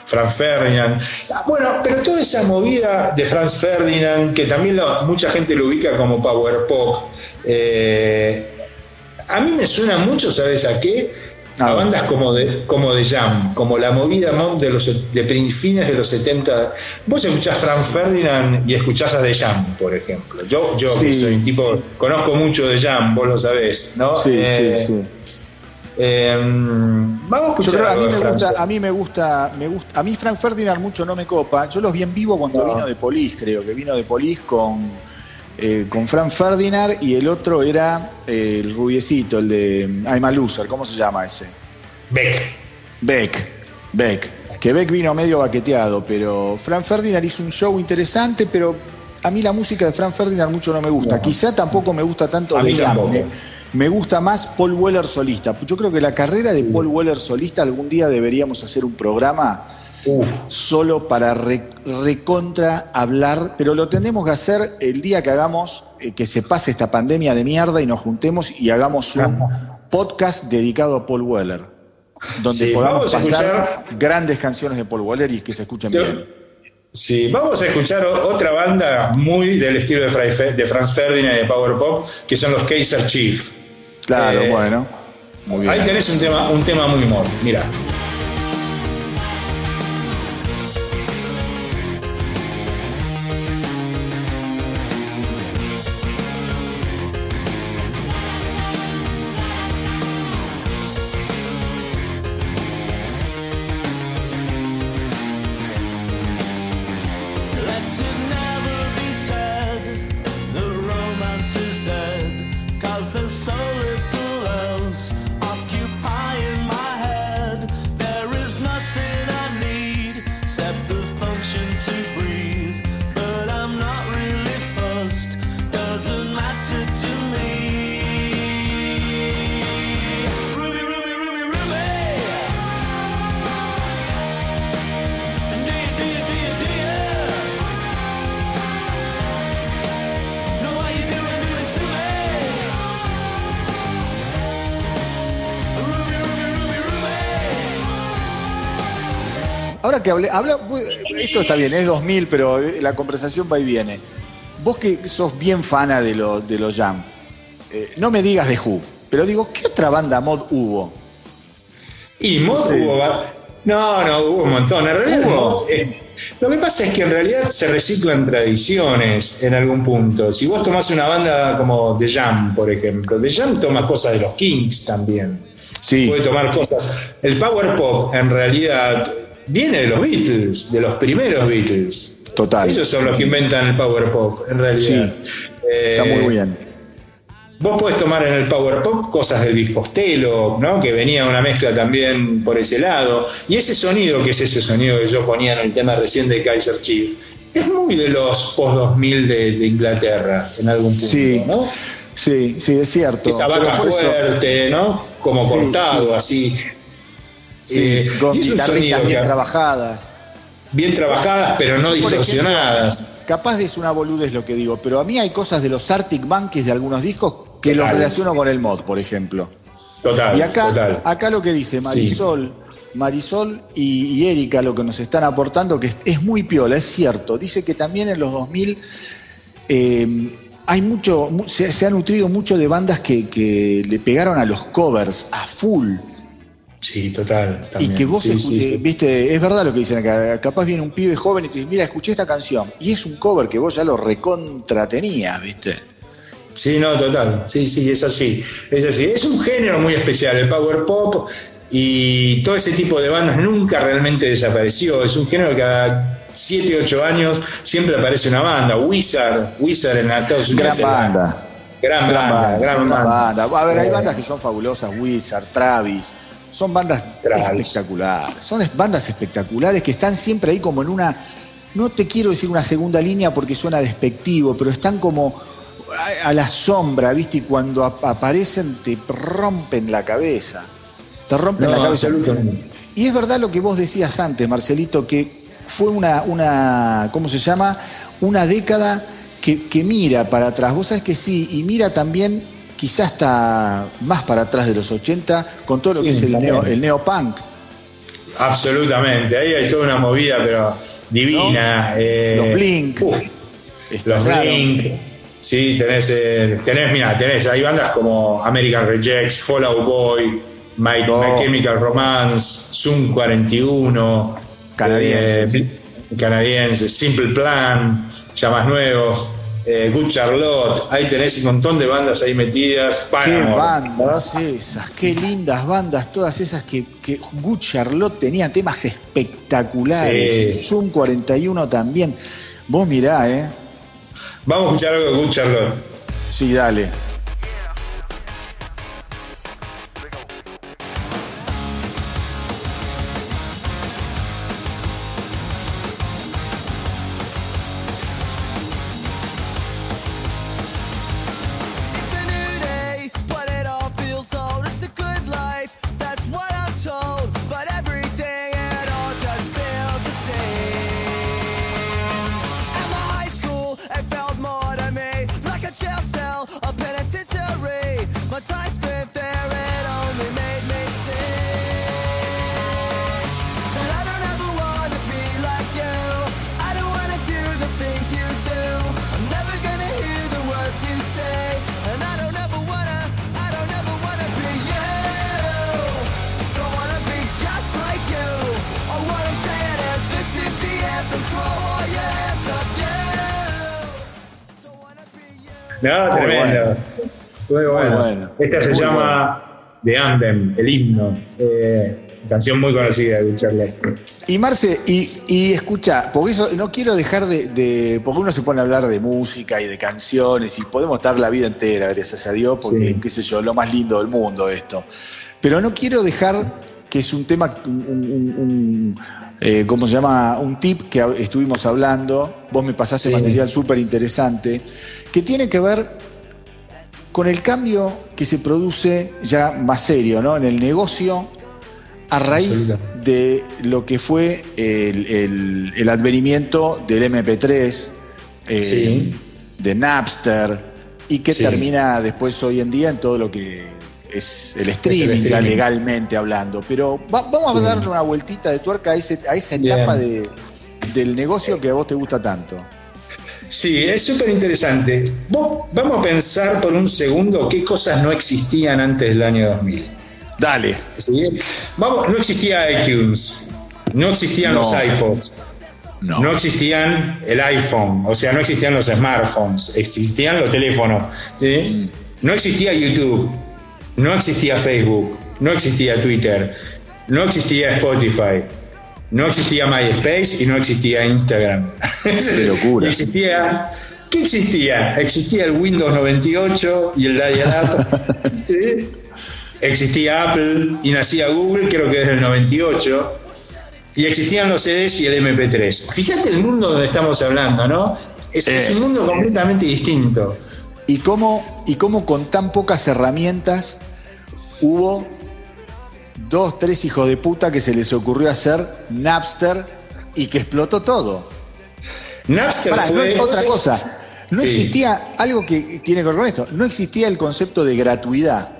Franz Ferdinand. Ah, Bueno, pero toda esa movida de Franz Ferdinand, que también lo- mucha gente lo ubica como Power Pop, eh, a mí me suena mucho, ¿sabes a qué? A bandas como de, como de Jam, como la movida ¿no? de los de fines de los 70. Vos escuchás Franz Ferdinand y escuchás a The Jam, por ejemplo. Yo, yo Sí. soy un tipo, conozco mucho de Jam, vos lo sabés, ¿no? sí, Eh, sí, sí. Eh, vamos a Yo escuchar creo, a mí me gusta, a mí me gusta, me gusta, a mí Frank Ferdinand mucho no me copa. Yo los vi en vivo cuando No. vino de Polis, creo que vino de Polis con, eh, con Frank Ferdinand y el otro era eh, el rubiecito, el de I'm a Loser, ¿cómo se llama ese? Beck. Beck, Beck. Que Beck vino medio baqueteado, pero Frank Ferdinand hizo un show interesante, pero a mí la música de Frank Ferdinand mucho no me gusta. No. Quizá tampoco me gusta tanto A de mí. Me, gusta más Paul Weller solista. Yo creo que la carrera de Paul Weller solista algún día deberíamos hacer un programa Uf. solo para re- recontra hablar, pero lo tenemos que hacer el día que hagamos, eh, que se pase esta pandemia de mierda y nos juntemos y hagamos un podcast dedicado a Paul Weller, donde Sí, podamos pasar escuchar- grandes canciones de Paul Weller y que se escuchen bien. Sí, vamos a escuchar otra banda muy del estilo de Franz Ferdinand y de Power Pop, que son los Kaiser Chief. Claro, Eh, bueno. Muy bien. Ahí tenés un tema, un tema muy mod, mira. Ahora que hablé, habla, esto está bien, es 2000, pero eh, la conversación va y viene. Vos que sos bien fana de, lo, de los Jam, eh, no me digas de Who, pero digo, ¿qué otra banda mod hubo? Y mod Sí. hubo. No, no, hubo un montón. En realidad, ¿Hubo? eh, lo que pasa es que en realidad se reciclan tradiciones en algún punto. Si vos tomás una banda como The Jam, por ejemplo, The Jam toma cosas de los Kings también. Sí, Puede tomar cosas. El power pop, en realidad, viene de los Beatles, de los primeros Beatles. Total. Ellos son los que inventan el power pop, en realidad. Eh, está muy bien. Vos podés tomar en el Power Pop cosas del Luis Costello, ¿no? Que venía una mezcla también por ese lado. Y ese sonido, que es ese sonido que yo ponía en el tema recién de Kaiser Chief, es muy de los post-2000 de, de Inglaterra, en algún punto, Sí, ¿no? sí, sí, es cierto. Esa vaca eso- fuerte, ¿no? Como Sí, cortado, así. Sí, Eh, con y bien que- trabajadas. bien trabajadas, pero no Por ejemplo, distorsionadas. Capaz de es una boludez lo que digo, pero a mí hay cosas de los Arctic Monkeys de algunos discos que los relaciono con el mod, por ejemplo. Total, Y acá, total. acá lo que dice Marisol, Marisol y, y Erika lo que nos están aportando, que es, es muy piola, es cierto. Dice que también en los 2000 eh, hay mucho, mu- se, se ha nutrido mucho de bandas que, que le pegaron a los covers a full. Sí, total. Y que vos, Sí, escu- sí, sí. eh, viste, es verdad lo que dicen acá. Capaz viene un pibe joven y te dice, mira, escuché esta canción. Y es un cover que vos ya lo recontra tenías, viste. Sí, no, total. Sí, sí, es así. Es así. Es un género muy especial, el power pop. Y todo ese tipo de bandas nunca realmente desapareció. Es un género que cada 7, 8 años siempre aparece una banda. Wizard, Wizard en Estados Unidos. Gran banda. Gran banda, gran banda. A ver, hay Eh, bandas que son fabulosas, Wizard, Travis. Son bandas espectaculares. Son bandas espectaculares que están siempre ahí como en una. No te quiero decir una segunda línea porque suena despectivo, pero están como a, a la sombra, ¿viste? Y cuando ap- aparecen te rompen la cabeza. Te rompen la cabeza. Y es verdad lo que vos decías antes, Marcelito, que fue una, una ¿cómo se llama? Una década que, que mira para atrás. Vos sabés que sí, y mira también quizás hasta más para atrás de los 80 con todo lo Sí, que es el, neo, el neopunk. Absolutamente. Ahí hay toda una movida, pero divina. eh, Los Blink. uf, Los Estallaron. Blink. Sí, tenés, eh, tenés, mira, tenés, hay bandas como American Rejects, Fall Out Boy, My, No. My Chemical Romance, Zoom 41, Canadienses. eh, canadienses, Simple Plan, ya más nuevos, eh, Good Charlotte, ahí tenés un montón de bandas ahí metidas. Qué bandas esas, qué lindas bandas, todas esas que, que Good Charlotte tenía temas espectaculares. Sí. Zoom 41 también. Vos mirá, ¿eh? Vamos a escuchar algo de Good Charlotte. Sí, dale. No, Muy tremendo. Muy bueno. bueno. Esta se Muy llama The Anthem, el himno. Eh, canción muy conocida de Charlotte. Y Marce, y, y escucha, porque eso no quiero dejar de, de- Porque uno se pone a hablar de música y de canciones y podemos estar la vida entera, gracias a Dios, porque, Sí. qué sé yo, lo más lindo del mundo esto. Pero no quiero dejar que es un tema, un, un- un, eh, ¿cómo se llama? Un tip que estuvimos hablando, vos me pasaste Sí. material súper interesante, que tiene que ver con el cambio que se produce ya más serio, ¿no? En el negocio a raíz de lo que fue el, el- el advenimiento del MP3, eh, Sí. de Napster, y que Sí. termina después hoy en día en todo lo que es el streaming, legalmente hablando. Pero va- vamos Sí. a darle una vueltita de tuerca a, ese- a esa etapa de- del negocio que a vos te gusta tanto. Sí, es súper interesante. Vamos a pensar por un segundo qué cosas no existían antes del año 2000. Dale. ¿sí? Vamos, no existía iTunes, no existían No. los iPods, No. no existían el iPhone, o sea, no existían los smartphones, existían los teléfonos. ¿sí? No existía YouTube, no existía Facebook, no existía Twitter, no existía Spotify, no existía MySpace y no existía Instagram. Qué locura. Existía. ¿Qué existía? Existía el Windows 98 y el Dial-Up. ¿sí? Existía Apple y nacía Google, creo que desde el 98. Y existían los CDs y el MP3. Fíjate el mundo donde estamos hablando, ¿no? Es, es Eh. un mundo completamente distinto. ¿Y cómo, y cómo con tan pocas herramientas hubo dos, tres hijos de puta que se les ocurrió hacer Napster y que explotó todo? Napster Pará, no- fue. otra cosa, no Sí. existía algo que tiene que ver con esto, no existía el concepto de gratuidad.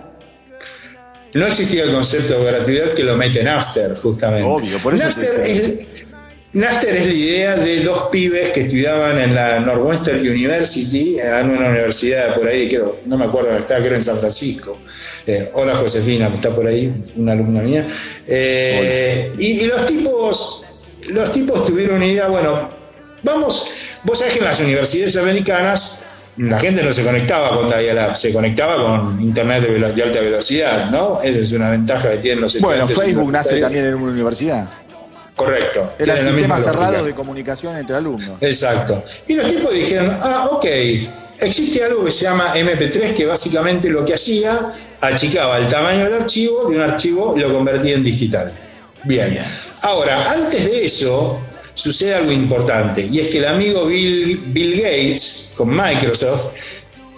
No existía el concepto de gratuidad que lo mete Napster, justamente. Obvio, por eso Napster, te- es, Napster es la idea de dos pibes que estudiaban en la Northwestern University, en una universidad por ahí, creo, no me acuerdo dónde está, creo en San Francisco. Eh, hola Josefina, que está por ahí, una alumna mía. Eh, y, y los tipos, los tipos tuvieron una idea, bueno, vamos, vos sabés que en las universidades americanas la gente no se conectaba con Dial-Up, se conectaba con internet de, de alta velocidad, ¿no? Esa es una ventaja que tienen los Bueno, estudiantes Facebook nace también en una universidad. Correcto. Era el sistema cerrado de comunicación entre alumnos. Exacto. Y los tipos dijeron, ah, ok, existe algo que se llama MP3 que básicamente lo que hacía, achicaba el tamaño del archivo de un archivo y lo convertía en digital. Bien. Ahora, antes de eso, sucede algo importante, y es que el amigo Bill, Bill Gates, con Microsoft,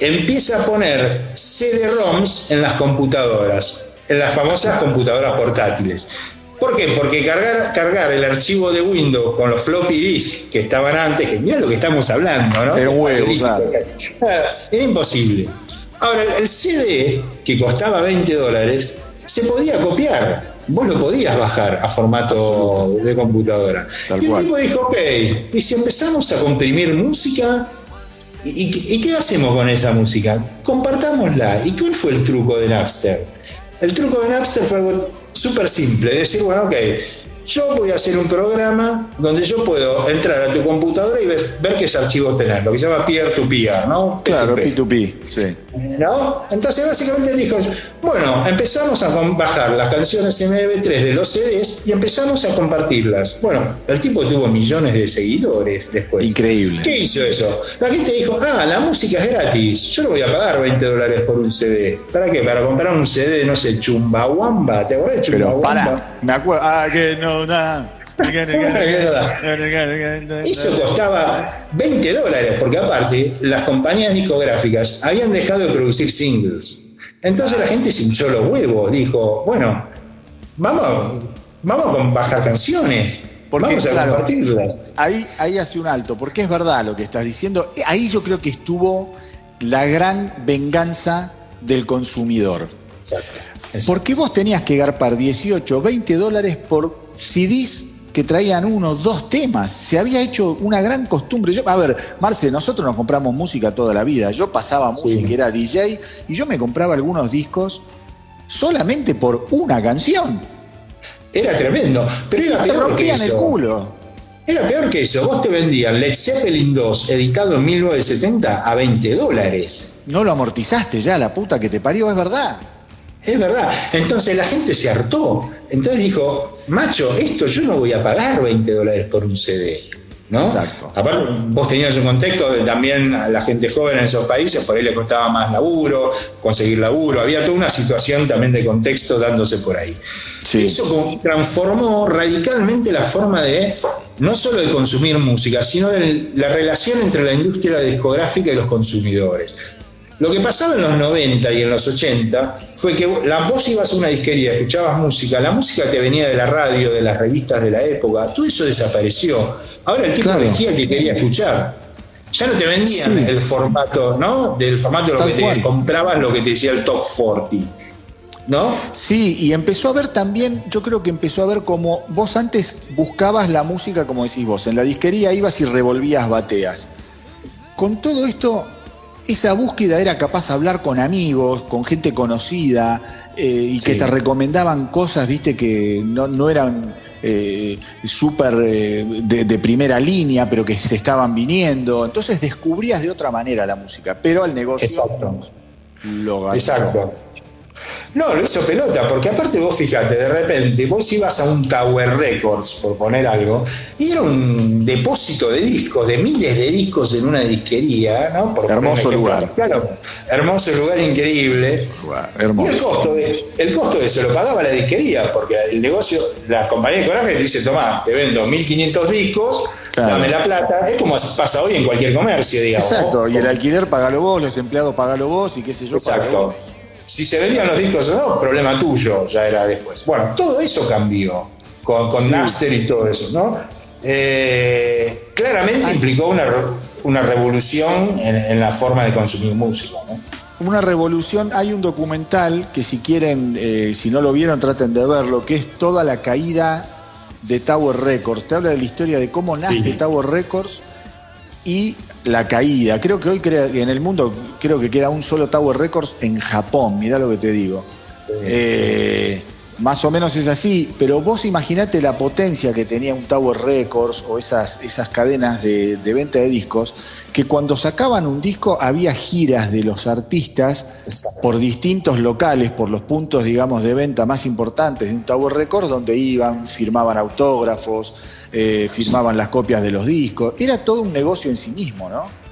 empieza a poner CD-ROMs en las computadoras, en las famosas computadoras portátiles. ¿Por qué? Porque cargar, cargar el archivo de Windows con los floppy disk que estaban antes, que mira lo que estamos hablando, ¿no? Un huevo, claro. Era imposible. Ahora, el CD, que costaba 20 dólares, se podía copiar. Vos lo podías bajar a formato de computadora. Tal y el cual. tipo dijo, ok, y si empezamos a comprimir música, ¿y, y- y qué hacemos con esa música? Compartámosla. ¿Y cuál fue el truco de Napster? El truco de Napster fue algo súper simple, decir, bueno, ok, yo voy a hacer un programa donde yo puedo entrar a tu computadora y ver, ver qué archivos tenés, lo que se llama peer-to-peer, ¿no? Claro, P2P. P2P, sí. ¿No? Entonces básicamente dijo, bueno, empezamos a bajar las canciones MP3 de los CDs y empezamos a compartirlas. Bueno, el tipo tuvo millones de seguidores después. Increíble. ¿Qué hizo eso? La gente dijo, ah, la música es gratis, yo no voy a pagar 20 dólares por un CD. ¿Para qué? Para comprar un CD, no sé, Chumbawamba, ¿te acuerdas de Pero Chumbawamba? para, me acuerdo. Ah, que no. Eso costaba 20 dólares, porque aparte las compañías discográficas habían dejado de producir singles. Entonces la gente se hinchó los huevos, dijo, bueno, vamos, vamos con bajar canciones, Porque, vamos a claro, compartirlas. Ahí, ahí hace un alto, porque es verdad lo que estás diciendo. Ahí yo creo que estuvo la gran venganza del consumidor. Exacto. Porque vos tenías que garpar 18, 20 dólares por CDs que traían uno, dos temas. Se había hecho una gran costumbre. Yo, a ver, Marce, nosotros nos compramos música toda la vida. Yo pasaba Sí. música, era DJ, y yo me compraba algunos discos solamente por una canción. Era tremendo, pero era peor que rompían el eso. culo. Era peor que eso. Vos te vendían Led Zeppelin 2, editado en 1970, a 20 dólares. No lo amortizaste ya, la puta que te parió, es verdad. Es verdad. Entonces la gente se hartó. Entonces dijo, macho, esto yo no voy a pagar 20 dólares por un CD. ¿No? Exacto. Aparte, vos tenías un contexto de también a la gente joven en esos países, por ahí le costaba más laburo, conseguir laburo, había toda una situación también de contexto dándose por ahí. Sí. Eso transformó radicalmente la forma de, no solo de consumir música, sino de la relación entre la industria discográfica y los consumidores. Lo que pasaba en los 90 y en los 80 fue que la, vos ibas a una disquería, escuchabas música, la música que venía de la radio, de las revistas de la época, todo eso desapareció. Ahora el tipo Claro. elegía que quería escuchar. Ya no te vendían Sí. el formato, ¿no? Del formato de lo Tal que te comprabas, lo que te decía el top 40. ¿No? Sí, y empezó a ver también, yo creo que empezó a ver como vos antes buscabas la música, como decís vos, en la disquería ibas y revolvías bateas. Con todo esto, esa búsqueda era capaz de hablar con amigos, con gente conocida, eh, y que te recomendaban cosas, viste, que no, no eran eh, súper eh, de, de primera línea, pero que se estaban viniendo. Entonces descubrías de otra manera la música, pero el negocio Exacto. lo ganó. Exacto. No, lo hizo pelota, porque aparte vos fíjate, de repente vos ibas a un Tower Records, por poner algo, y era un depósito de discos, de miles de discos en una disquería, ¿no? Por Hermoso lugar. Claro, hermoso lugar, increíble. Guau, Y el Hermoso. costo, de, el costo de eso lo pagaba la disquería, porque el negocio, la compañía de coraje te dice, tomá, te vendo 1500 discos, Claro. dame la plata. Es como pasa hoy en cualquier comercio, digamos. Exacto, y el alquiler pagalo vos, los empleados pagalo vos y qué sé yo. Exacto. Si se vendían los discos o no, problema tuyo, ya era después. Bueno, todo eso cambió con, con Napster y todo eso, ¿no? Eh, claramente implicó una, una revolución en, en la forma de consumir música, ¿no? Una revolución, hay un documental que si quieren, eh, si no lo vieron, traten de verlo, que es toda la caída de Tower Records. Te habla de la historia de cómo nace Sí. Tower Records y la caída. Creo que hoy en el mundo creo que queda un solo Tower Records en Japón, mirá lo que te digo. Eh, más o menos es así, pero vos imaginate la potencia que tenía un Tower Records o esas, esas cadenas de, de venta de discos, que cuando sacaban un disco había giras de los artistas por distintos locales, por los puntos, digamos, de venta más importantes de un Tower Records, donde iban, firmaban autógrafos, eh, firmaban las copias de los discos. Era todo un negocio en sí mismo, ¿no?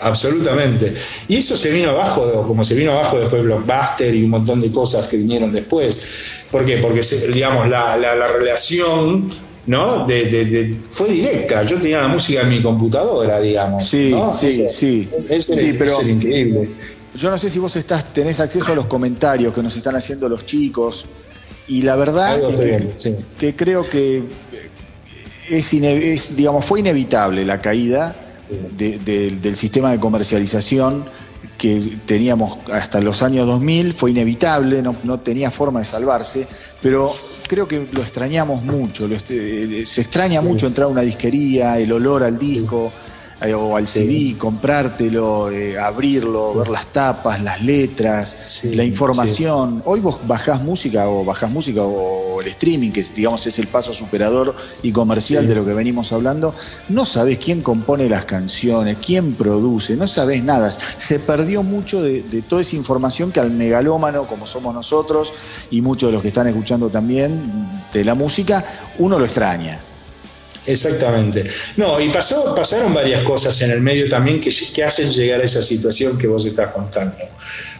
Absolutamente. Y eso se vino abajo, como se vino abajo después Blockbuster y un montón de cosas que vinieron después. ¿Por qué? Porque, digamos, la, la- la relación ¿no? De, de- de- fue directa. Yo tenía la música en mi computadora, digamos. Sí, ¿no? sí, Eso- sí. Eso, Sí, es, pero- eso es increíble. Yo no sé si vos estás, tenés acceso a los comentarios que nos están haciendo los chicos. Y la verdad Algo es que, viendo, sí. que creo que es, es, digamos, fue inevitable la caída de- de- del sistema de comercialización que teníamos hasta los años 2000, fue inevitable, no, no tenía forma de salvarse, pero creo que lo extrañamos mucho, lo este- se extraña Sí. mucho entrar a una disquería, el olor al disco eh, o al CD, comprártelo, eh, abrirlo, ver las tapas, las letras, Sí, la información. Hoy vos bajás música o bajás música o el streaming, que digamos es el paso superador y comercial de lo que venimos hablando, no sabés quién compone las canciones, quién produce, no sabés nada. Se perdió mucho de, de toda esa información que al megalómano, como somos nosotros, y muchos de los que están escuchando también de la música, uno lo extraña. Exactamente. No, y pasó, pasaron varias cosas en el medio también que, que hacen llegar a esa situación que vos estás contando.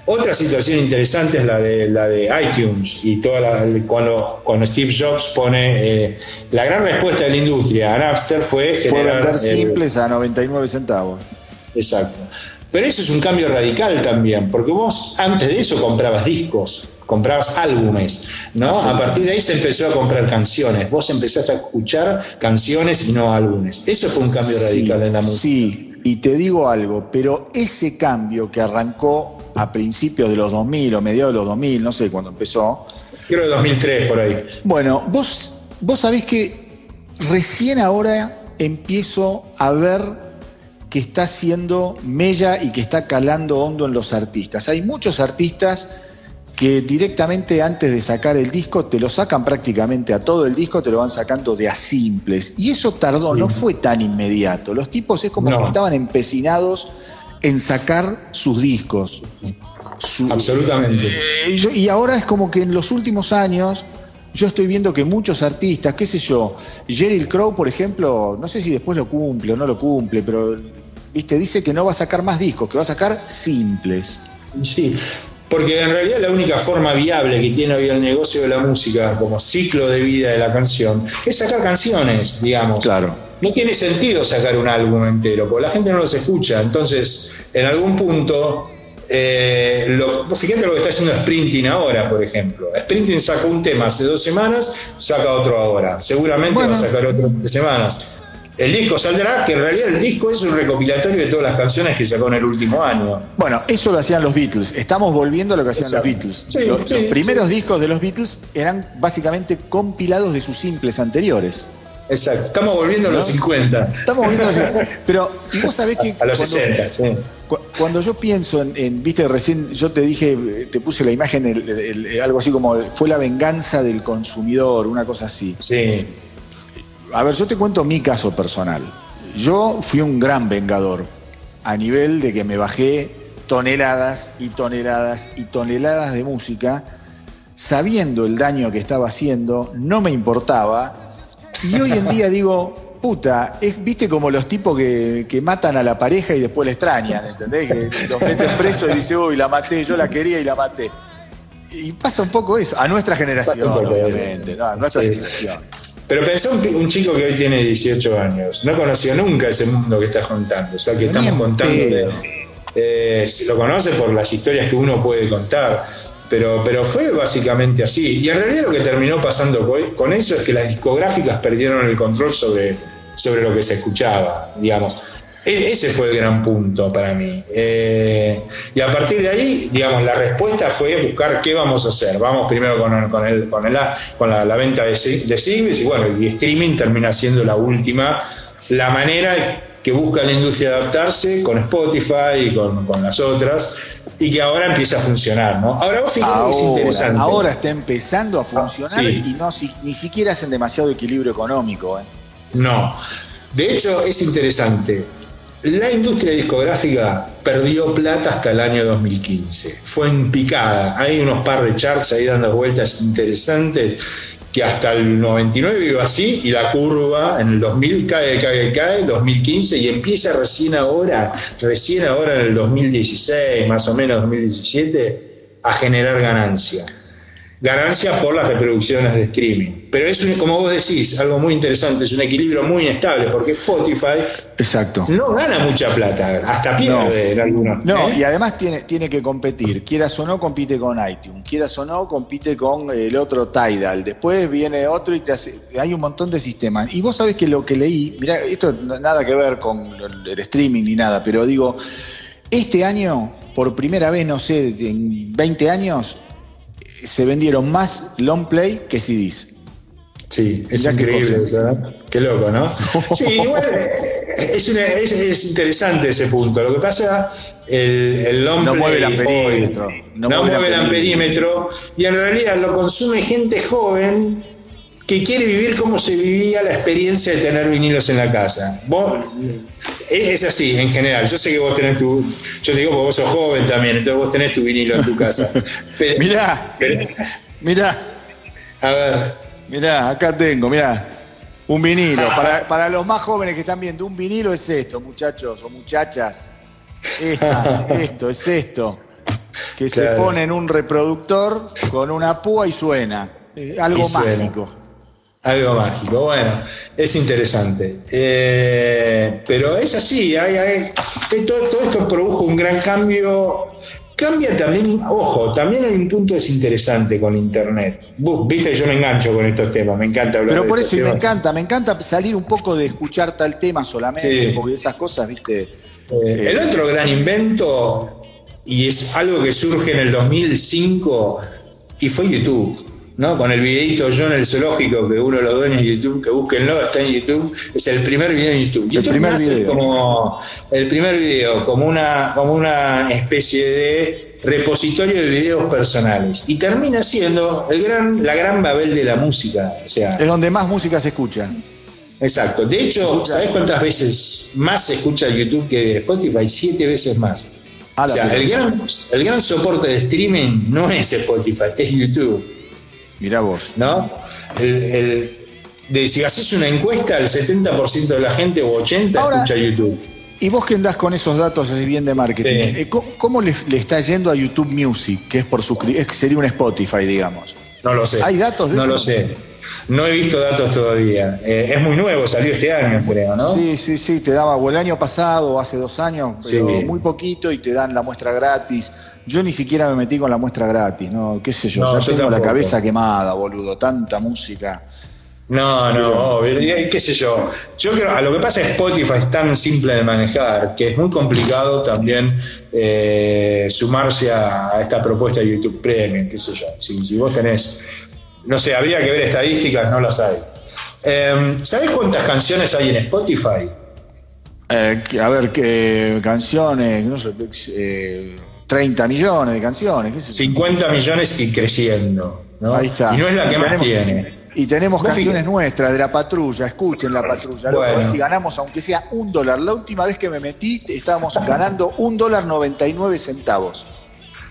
Otra situación interesante es la de, la de iTunes y toda la, cuando, cuando Steve Jobs pone eh, la gran respuesta de la industria a Napster fue Fue generar vender el- simples a 99 centavos. Exacto. Pero eso es un cambio radical también, porque vos antes de eso comprabas discos, comprabas álbumes, ¿no? A partir de ahí se empezó a comprar canciones. Vos empezaste a escuchar canciones y no álbumes. Eso fue un cambio Sí, radical en la música. Sí, y te digo algo, pero ese cambio que arrancó a principios de los 2000 o mediados de los 2000, no sé cuándo empezó, Creo que 2003 por ahí. bueno, vos, vos sabés que recién ahora empiezo a ver que está haciendo mella y que está calando hondo en los artistas. Hay muchos artistas que directamente antes de sacar el disco te lo sacan prácticamente a todo el disco, te lo van sacando de a simples. Y eso tardó, Sí. no fue tan inmediato. Los tipos es como No. que estaban empecinados en sacar sus discos. Su- Absolutamente. Eh, yo- y ahora es como que en los últimos años yo estoy viendo que muchos artistas, qué sé yo, Jerry Crow, por ejemplo, no sé si después lo cumple o no lo cumple, pero viste, dice que no va a sacar más discos, que va a sacar simples. Sí, porque en realidad la única forma viable que tiene hoy el negocio de la música como ciclo de vida de la canción es sacar canciones, digamos. Claro. No tiene sentido sacar un álbum entero, porque la gente no los escucha. Entonces, en algún punto, eh, lo- fíjate lo que está haciendo Sprinting ahora, por ejemplo. Sprinting sacó un tema hace dos semanas, saca otro ahora. Seguramente Bueno. va a sacar otro en tres semanas. El disco saldrá, que en realidad el disco es un recopilatorio de todas las canciones que sacó en el último año. Bueno, eso lo hacían los Beatles. Estamos volviendo a lo que hacían Exacto. los Beatles. Sí, los, sí, los primeros sí. discos de los Beatles eran básicamente compilados de sus simples anteriores. Exacto, estamos volviendo a los 50. Estamos volviendo a los- Pero, y vos sabés que. A los cuando- 60, sí. Cu- Cuando yo pienso en, en- viste, recién yo te dije, te puse la imagen, el- el- el- algo así como fue la venganza del consumidor, una cosa así. Sí, A ver, yo te cuento mi caso personal. Yo fui un gran vengador, a nivel de que me bajé toneladas y toneladas y toneladas de música, sabiendo el daño que estaba haciendo, no me importaba. Y hoy en día digo, puta, es, viste como los tipos que, que matan a la pareja y después la extrañan, ¿entendés? Que los meten preso y dice, uy, la maté, yo la quería y la maté. Y pasa un poco eso, a nuestra generación, obviamente, ¿no? a nuestra Sí. generación. Pero pensá un, un chico que hoy tiene 18 años, no conoció nunca ese mundo que estás contando, o sea, que estamos contando. de- eh, lo conoce por las historias que uno puede contar, pero, pero fue básicamente así. Y en realidad lo que terminó pasando co- con eso es que las discográficas perdieron el control sobre, sobre lo que se escuchaba, digamos. E- Ese fue el gran punto para mí. Eh, y a partir de ahí, digamos, la respuesta fue buscar qué vamos a hacer. Vamos primero con, el- con, el, con, el- con la, la venta de, de singles y bueno, y streaming termina siendo la última, la manera que busca la industria adaptarse con Spotify y con, con las otras y que ahora empieza a funcionar. ¿no? Ahora vos que es Ahora, interesante. ahora está empezando a funcionar sí. y no si- ni siquiera hacen demasiado equilibrio económico. ¿eh? No. De hecho, es interesante. La industria discográfica perdió plata hasta el año 2015. Fue en picada. Hay unos par de charts ahí dando vueltas interesantes que hasta el 99 iba así y la curva en el 2000 cae, cae, cae, 2015 y empieza recién ahora, recién ahora en el 2016, más o menos 2017, a generar ganancia ganancias por las reproducciones de streaming. Pero es, un- como vos decís, algo muy interesante, es un equilibrio muy inestable, porque Spotify Exacto. no gana mucha plata, hasta pierde en algunos. No, ¿eh? y además tiene, tiene que competir. Quieras o no, compite con iTunes. Quieras o no, compite con el otro Tidal. Después viene otro y te hace. Hay un montón de sistemas. Y vos sabés que lo que leí, mira, esto no- nada que ver con el, streaming ni nada, pero digo, este año, por primera vez, no sé, en 20 años, se vendieron más long play que CDs. Sí, es Mirá increíble. ¿verdad? Qué loco, ¿no? Sí, igual eh, es, una- es- es interesante ese punto. Lo que pasa, el, el long No play mueve el amperímetro. hoy No No, mueve el amperímetro y en realidad lo consume gente joven que quiere vivir como se vivía la experiencia de tener vinilos en la casa. Vos, es así, en general. Yo sé que vos tenés tu. Yo te digo porque vos sos joven también, entonces vos tenés tu vinilo en tu casa. Pero- Mirá, pero- mirá. a ver, Mirá, acá tengo, mirá. Un vinilo. Para, para los más jóvenes que están viendo, un vinilo es esto, muchachos o muchachas. Esta, esto, es esto. Que se pone en un reproductor con una púa y suena. Eh, algo Y suena. Algo mágico, bueno, es interesante. Eh, pero es así, hay, hay- eh, todo, todo esto produjo un gran cambio. Cambia también, ojo, también hay un punto que es interesante con Internet. Viste, yo me engancho con estos temas, me encanta hablar Pero por eso, y me encanta, me encanta salir un poco de escuchar tal tema solamente, Sí. porque esas cosas, viste. Eh, el otro gran invento, y es algo que surge en el 2005, y fue YouTube. ¿No? Con el videito yo en el zoológico, que uno lo ve en YouTube, que búsquenlo, está en YouTube, es el primer video en YouTube. YouTube primer video. como el primer video, como una, como una especie de repositorio de videos personales. Y termina siendo el gran, la gran Babel de la música. O sea, Es donde más música se escucha. Exacto. De hecho, ¿sabes cuántas veces más se escucha YouTube que Spotify? Siete veces más. O sea, el gran, el gran soporte de streaming no es Spotify, es YouTube, Mirá vos. ¿no? El, el- de, si haces una encuesta, el 70% de la gente o 80% Ahora- escucha YouTube. Y vos que andás con esos datos así bien de marketing, Sí. eh, ¿cómo, cómo le, le está yendo a YouTube Music, que es por suscri- es que sería un Spotify, digamos? No lo sé. ¿Hay datos de No eso? lo sé. No he visto datos todavía. Eh, es muy nuevo, salió este año, creo, ¿no? Sí, sí, sí, te daba o el año pasado o hace dos años, pero Sí. muy poquito y te dan la muestra gratis. Yo ni siquiera me metí con la muestra gratis, ¿no? ¿Qué sé yo? No, ya yo tengo la cabeza quemada, boludo. Tanta música. No, no, obvio, qué sé yo. Yo creo, a lo que pasa es Spotify es tan simple de manejar que es muy complicado también eh, sumarse a, a esta propuesta de YouTube Premium, qué sé yo. Si, si vos tenés, no sé, habría que ver estadísticas, no las hay. Eh, ¿Sabés cuántas canciones hay en Spotify? Eh, a ver, qué canciones, no sé, eh, 30 millones de canciones, qué sé yo. 50 millones y creciendo. ¿no? Ahí está. Y no es la que más tiene. Y tenemos canciones fíjate. nuestras de la patrulla, escuchen la patrulla. a ver si ganamos, aunque sea un dólar. La última vez que me metí, estábamos ganando un dólar 99 centavos.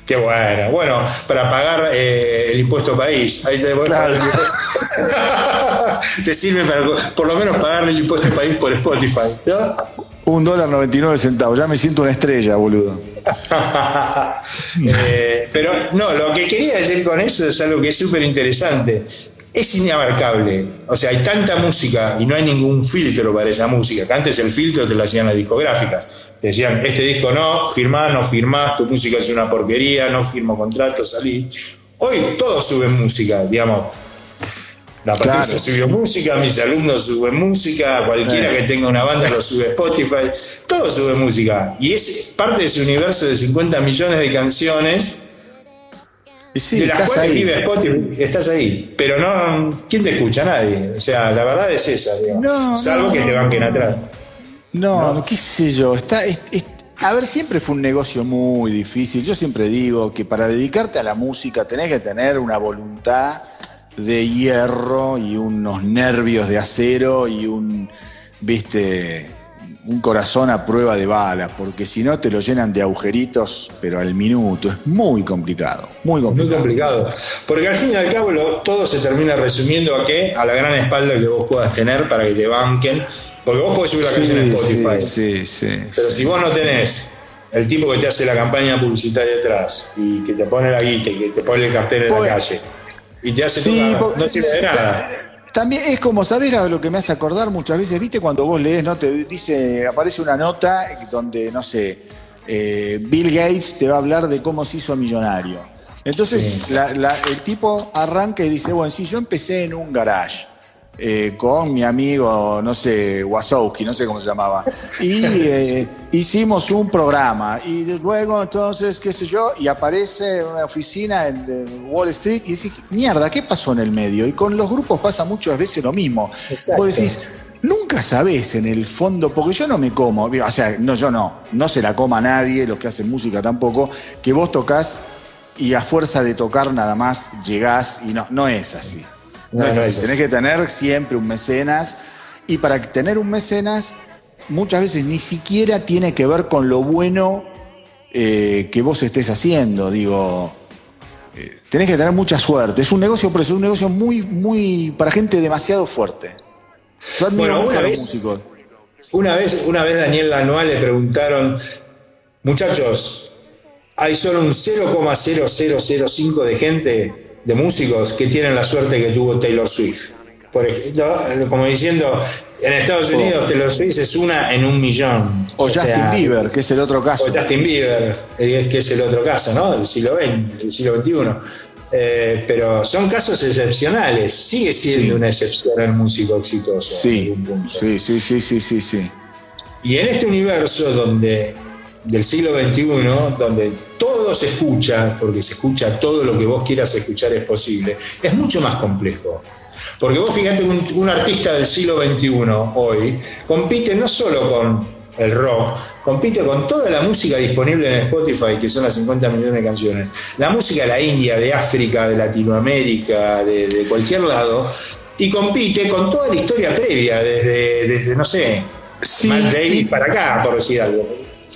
Qué bueno. Bueno, para pagar eh, el impuesto país. Ahí te, Claro. te sirve para por lo menos pagarle el impuesto país por Spotify. ¿no? Un dólar 99 centavos. Ya me siento una estrella, boludo. Eh, pero no, lo que quería decir con eso es algo que es súper interesante. Es inabarcable. O sea, hay tanta música y no hay ningún filtro para esa música. Que antes el filtro te lo hacían las discográficas. Te decían, este disco no, firmás, no firmás, tu música es una porquería, no firmo contrato, salí. Hoy todos suben música, digamos. La Claro. subió música, mis alumnos suben música, cualquiera Eh. que tenga una banda lo sube Spotify, todos suben música. Y es parte de su universo de 50 millones de canciones, sí, de las estás cuales ahí. vive Spotify, estás ahí. Pero no, ¿quién te escucha? Nadie. O sea, la verdad es esa, digamos. No, salvo no, que te banquen atrás. No, No. qué sé yo, está, es- es- a ver, siempre fue un negocio muy difícil. Yo siempre digo que para dedicarte a la música tenés que tener una voluntad de hierro y unos nervios de acero y un, viste, un corazón a prueba de bala, porque si no te lo llenan de agujeritos, pero al minuto. Es muy complicado, muy Muy complicado. complicado. Porque al fin y al cabo lo- todo se termina resumiendo a qué? A la gran espalda que vos puedas tener para que te banquen. Porque vos podés subir la canción en Spotify. sí, sí, sí. Pero si vos no tenés el tipo que te hace la campaña publicitaria detrás y que te pone la guita y que te pone el cartel en Pues- la calle y te hace Sí, tocar, no sirve de nada. También es como, ¿sabés lo que me hace acordar muchas veces? ¿Viste cuando vos lees, no? Te dice, aparece una nota donde, no sé, eh, Bill Gates te va a hablar de cómo se hizo millonario. Entonces, Sí. la- la- el tipo arranca y dice, bueno, sí, yo empecé en un garage. Eh, con mi amigo, no sé, Wasowski, no sé cómo se llamaba. Y eh, hicimos un programa. Y luego, entonces, qué sé yo, y aparece una oficina en, Wall Street y dice, mierda, ¿qué pasó en el medio? Y con los grupos pasa muchas veces lo mismo. Exacto. Vos decís, nunca sabés en el fondo, porque yo no me como, o sea, no, yo no, no se la coma nadie, los que hacen música tampoco, que vos tocas y a fuerza de tocar nada más llegás y no, no es así. No, No, es no así. es Tenés que tener siempre un mecenas y para tener un mecenas muchas veces ni siquiera tiene que ver con lo bueno eh, que vos estés haciendo, digo. eh, tenés que tener mucha suerte. Es un negocio, pero es un negocio muy, muy, para gente demasiado fuerte. Yo admiro Bueno, mucho una a los vez- músicos. Una vez, una vez Daniel Lanois le preguntaron, muchachos, hay solo un 0,0005 de gente, de músicos, que tienen la suerte que tuvo Taylor Swift. Por ejemplo, como diciendo, en Estados Unidos Taylor Swift es una en un millón. O, Justin sea, Bieber, que es el otro caso. O Justin Bieber, eh, que es el otro caso, ¿no? El siglo XX, el siglo XXI. Eh, pero son casos excepcionales. Sigue siendo Sí. una excepción el músico exitoso. en Sí, algún punto. sí, sí, sí, sí, sí, sí. Y en este universo donde del siglo XXI, donde todo se escucha, porque se escucha todo lo que vos quieras escuchar es posible, es mucho más complejo. Porque vos fíjate, un, un artista del siglo XXI hoy compite no solo con el rock, compite con toda la música disponible en Spotify, que son las 50 millones de canciones. La música de la India, de África, de Latinoamérica, de, de cualquier lado, y compite con toda la historia previa, desde, desde no sé, Sí, Matt Davis y- para acá, por decir algo.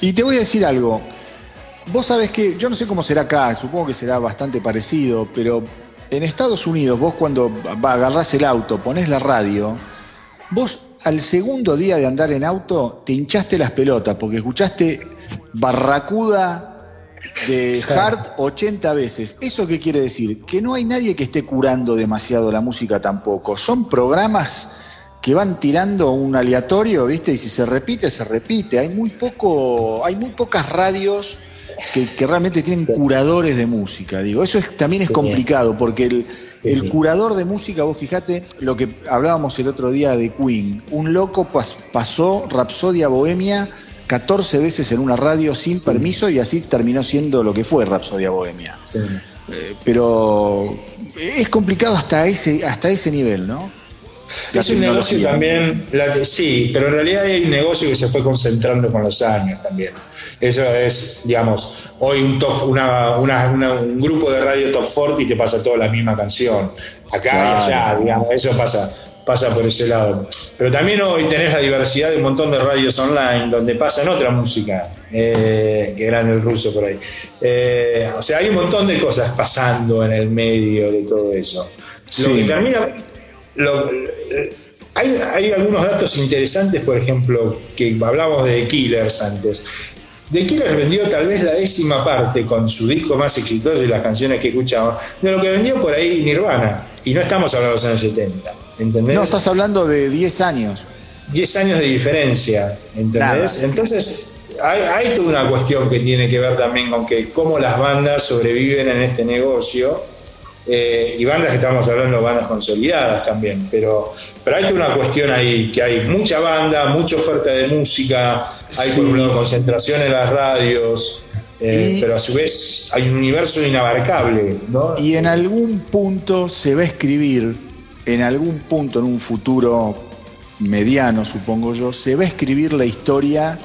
Y te voy a decir algo. Vos sabés que, yo no sé cómo será acá, supongo que será bastante parecido, pero en Estados Unidos, vos cuando agarrás el auto, ponés la radio, vos al segundo día de andar en auto te hinchaste las pelotas porque escuchaste Barracuda de Hart 80 veces. ¿Eso qué quiere decir? Que no hay nadie que esté curando demasiado la música tampoco. Son programas que van tirando un aleatorio, ¿viste? Y si se repite, se repite. Hay muy poco, hay muy pocas radios que, que realmente tienen curadores de música, digo. Eso es- también es complicado, porque el, Sí. el curador de música, vos fijate lo que hablábamos el otro día de Queen. Un loco pas- pasó Rapsodia Bohemia 14 veces en una radio sin permiso y así terminó siendo lo que fue Rapsodia Bohemia. Eh, pero es complicado hasta ese, hasta ese nivel, ¿no? La Es un negocio también, la- sí, pero en realidad hay un negocio que se fue concentrando con los años también. Eso es, digamos, hoy un, top, una, una- una- un grupo de radio top 40 y te pasa toda la misma canción. Acá Claro. y allá, digamos, eso pasa, pasa por ese lado. Pero también hoy tenés la diversidad de un montón de radios online donde pasan otra música, eh, que era en el ruso por ahí. Eh, o sea, hay un montón de cosas pasando en el medio de todo eso. Lo Sí. que termina lo- eh, hay, hay algunos datos interesantes, por ejemplo, que hablamos de The Killers antes. The Killers vendió tal vez la décima parte con su disco más exitoso y las canciones que escuchamos, de lo que vendió por ahí Nirvana. Y no estamos hablando de los años 70, ¿entendés? No, estás hablando de 10 años. 10 años de diferencia, ¿entendés? Nada. Entonces, hay, hay toda una cuestión que tiene que ver también con que cómo las bandas sobreviven en este negocio. Eh, y bandas que estamos hablando, bandas consolidadas también, pero, pero hay una cuestión ahí, que hay mucha banda, mucha oferta de música, hay Sí. por un lado concentración en las radios, eh, pero a su vez hay un universo inabarcable, ¿no? Y en algún punto se va a escribir, en algún punto en un futuro mediano, supongo yo, se va a escribir la historia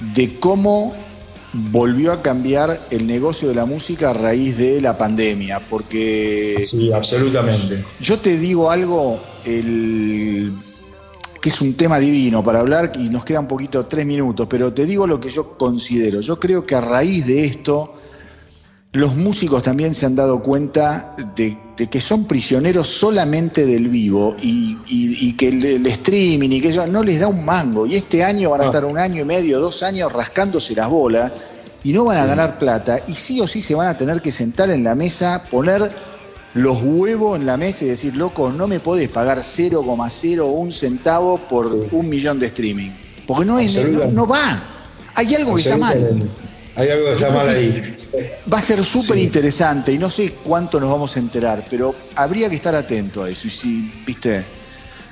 de cómo volvió a cambiar el negocio de la música a raíz de la pandemia, porque Sí, absolutamente. yo te digo algo, el- que es un tema divino para hablar y nos quedan un poquito, tres minutos, pero te digo lo que yo considero. Yo creo que a raíz de esto, los músicos también se han dado cuenta de, de que son prisioneros solamente del vivo y, y- y que el, el streaming y que eso no les da un mango. Y este año van a No. estar un año y medio, dos años rascándose las bolas y no van a ganar plata. Y sí o sí se van a tener que sentar en la mesa, poner los huevos en la mesa y decir, loco, no me podés pagar 0,01 centavo por un millón de streaming. Porque no, es, no, no va. Hay algo que está mal. Hay algo que está mal ahí. Va a ser súper Sí. interesante y no sé cuánto nos vamos a enterar, pero habría que estar atento a eso. Y si, viste,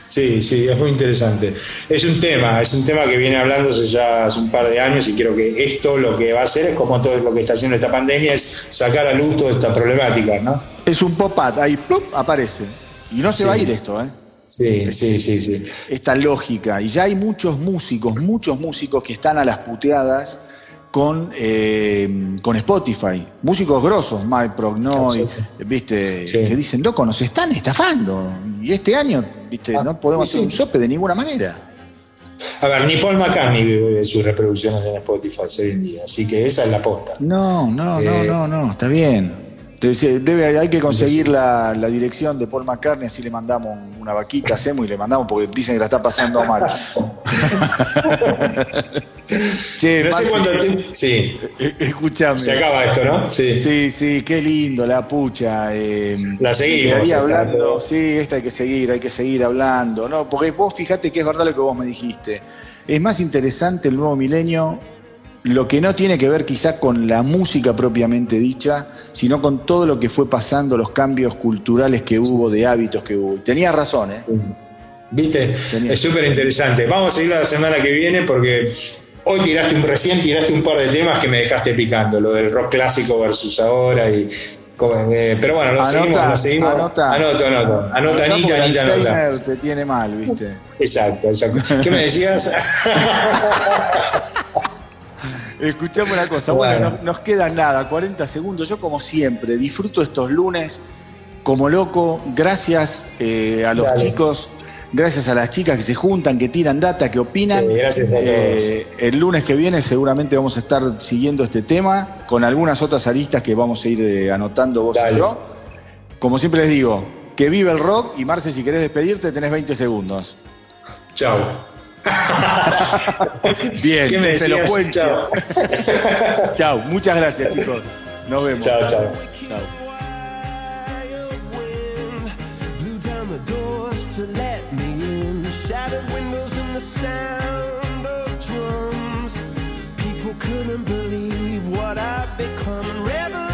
Sí, sí, es muy interesante. Es un tema, es un tema que viene hablándose ya hace un par de años y creo que esto lo que va a hacer es como todo lo que está haciendo esta pandemia, es sacar a luz toda esta problemática, ¿no? es un pop-up, ahí ¡plup! aparece. Y no se Sí. va a ir esto, ¿eh? Sí, sí, sí, sí. esta lógica. Y ya hay muchos músicos, muchos músicos que están a las puteadas con, eh, con Spotify. Músicos grosos, Mike Prognoy, viste, Sí. que dicen, loco, nos están estafando. Y este año, viste, Ah, no podemos sí. hacer un sope de ninguna manera. A ver, ni Paul McCartney vive de sus reproducciones en Spotify hoy en día, así que esa es la posta. No, no, no, Eh. no, no, está bien. Debe, hay que conseguir la, la dirección de Paul McCartney, así le mandamos una vaquita, hacemos y le mandamos porque dicen que la está pasando mal. che, No sé Maxi, cuándo. te- Sí, eh, escúchame. se acaba esto, ¿no? Sí. Sí, sí, qué lindo, la pucha. eh, La seguimos, hablando, sí, esta hay que seguir, hay que seguir hablando. No, porque vos fíjate que es verdad lo que vos me dijiste. Es más interesante el nuevo milenio, lo que no tiene que ver quizá con la música propiamente dicha, sino con todo lo que fue pasando, los cambios culturales que hubo, de hábitos que hubo. Tenías razón, ¿eh? ¿Viste? Tenía. Es súper interesante. Vamos a seguir la semana que viene porque hoy tiraste un, recién tiraste un par de temas que me dejaste picando, lo del rock clásico versus ahora y eh, pero bueno, lo seguimos, lo seguimos. anota, anoto, anoto. Anota, porque Anita, Anita, anota. Te tiene mal, ¿viste? Exacto, exacto. ¿Qué me decías? Escuchame una cosa, bueno, Bueno. nos, nos queda nada, 40 segundos. Yo, como siempre, disfruto estos lunes como loco. Gracias eh, a los Dale. chicos, gracias a las chicas que se juntan, que tiran data, que opinan. Sí, gracias a Eh, el lunes que viene, seguramente vamos a estar siguiendo este tema con algunas otras aristas que vamos a ir eh, anotando vos Dale. y yo. Como siempre les digo, que vive el rock y Marce, si querés despedirte, tenés 20 segundos. Chao. Bien, ¿Qué me esa decías? elocuencia. Chao. Chao, muchas gracias, chicos. Nos vemos. Chao, chao. Chao. wild wind blew down the doors to let me in. Shattered windows and the sound of drums. People couldn't believe what I'd become. Revolutionaries